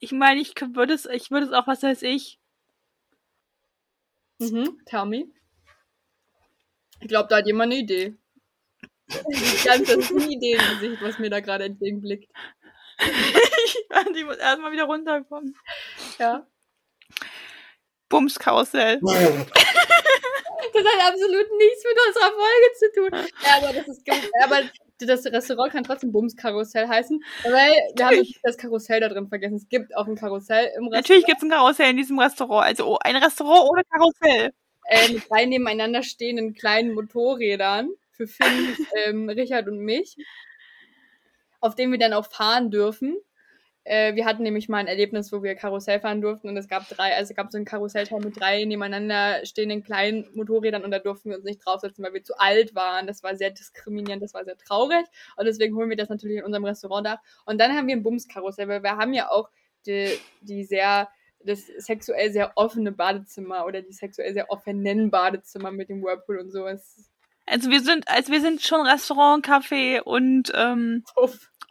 Speaker 1: Ich meine, ich würde es, ich würde es auch, was weiß ich.
Speaker 2: Mhm, tell me. Ich glaube, da hat jemand eine Idee. Ich ganz, das ist eine Idee im Gesicht, was mir da gerade entgegenblickt.
Speaker 1: ich muss erstmal wieder runterkommen.
Speaker 2: Ja.
Speaker 1: Bumskarussell.
Speaker 2: Das hat absolut nichts mit unserer Folge zu tun. Ja, aber das ist gut. Aber das Restaurant kann trotzdem Bumskarussell heißen, weil wir haben das Karussell da drin vergessen. Es gibt auch ein Karussell im Restaurant.
Speaker 1: Natürlich gibt es ein Karussell in diesem Restaurant. Also oh, ein Restaurant ohne Karussell.
Speaker 2: Äh, mit drei nebeneinander stehenden kleinen Motorrädern für Finn, ähm, Richard und mich, auf denen wir dann auch fahren dürfen. Äh, wir hatten nämlich mal ein Erlebnis, wo wir Karussell fahren durften und es gab drei, also es gab so ein Karussellteil mit drei nebeneinander stehenden kleinen Motorrädern und da durften wir uns nicht draufsetzen, weil wir zu alt waren. Das war sehr diskriminierend, das war sehr traurig und deswegen holen wir das natürlich in unserem Restaurant da. Und dann haben wir ein Bumskarussell, weil wir haben ja auch die, die sehr das sexuell sehr offene Badezimmer oder die sexuell sehr offenen Badezimmer mit dem Whirlpool und so. Es
Speaker 1: also wir sind, also wir sind schon Restaurant, Café und ähm,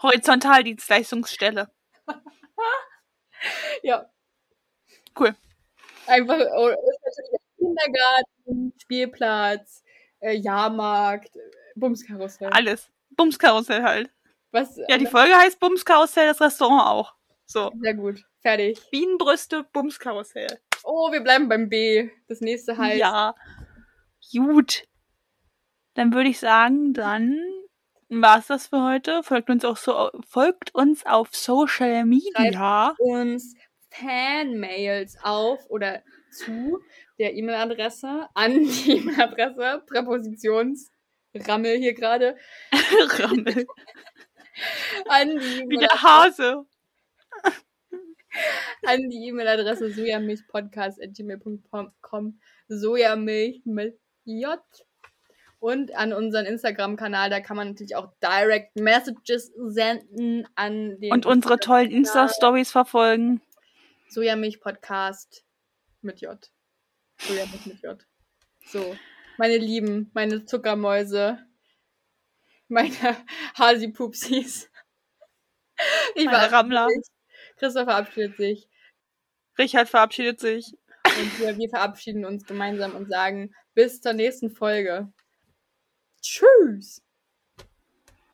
Speaker 1: Horizontaldienstleistungsstelle.
Speaker 2: ja.
Speaker 1: Cool.
Speaker 2: Einfach oh, Kindergarten, Spielplatz, äh, Jahrmarkt, Bumskarussell.
Speaker 1: Alles. Bumskarussell halt.
Speaker 2: Was,
Speaker 1: ja, die Folge heißt Bumskarussell, das Restaurant auch. So.
Speaker 2: Sehr gut. Fertig.
Speaker 1: Bienenbrüste, Bumskarussell.
Speaker 2: Oh, wir bleiben beim B. Das nächste heißt.
Speaker 1: Ja. Gut. Dann würde ich sagen, dann war's das für heute. Folgt uns auch so, folgt uns auf Social Media.
Speaker 2: Schreibt uns Fanmails auf oder zu der E-Mail-Adresse an die E-Mail-Adresse Präpositionsrammel hier gerade.
Speaker 1: Rammel.
Speaker 2: an die
Speaker 1: Wie der Hase.
Speaker 2: an die E-Mail-Adresse sojamilchpodcast.gmail.com Sojamilch mit J und an unseren Instagram-Kanal, da kann man natürlich auch Direct Messages senden an den.
Speaker 1: Und unsere tollen Insta-Stories verfolgen.
Speaker 2: Sojamilch-Podcast mit J. Sojamilch mit J. So, meine Lieben, meine Zuckermäuse, meine Hasi-Pupsis.
Speaker 1: Ich meine war Rammler.
Speaker 2: Christoph verabschiedet sich.
Speaker 1: Richard verabschiedet sich.
Speaker 2: Und wir, wir verabschieden uns gemeinsam und sagen bis zur nächsten Folge. Cheers!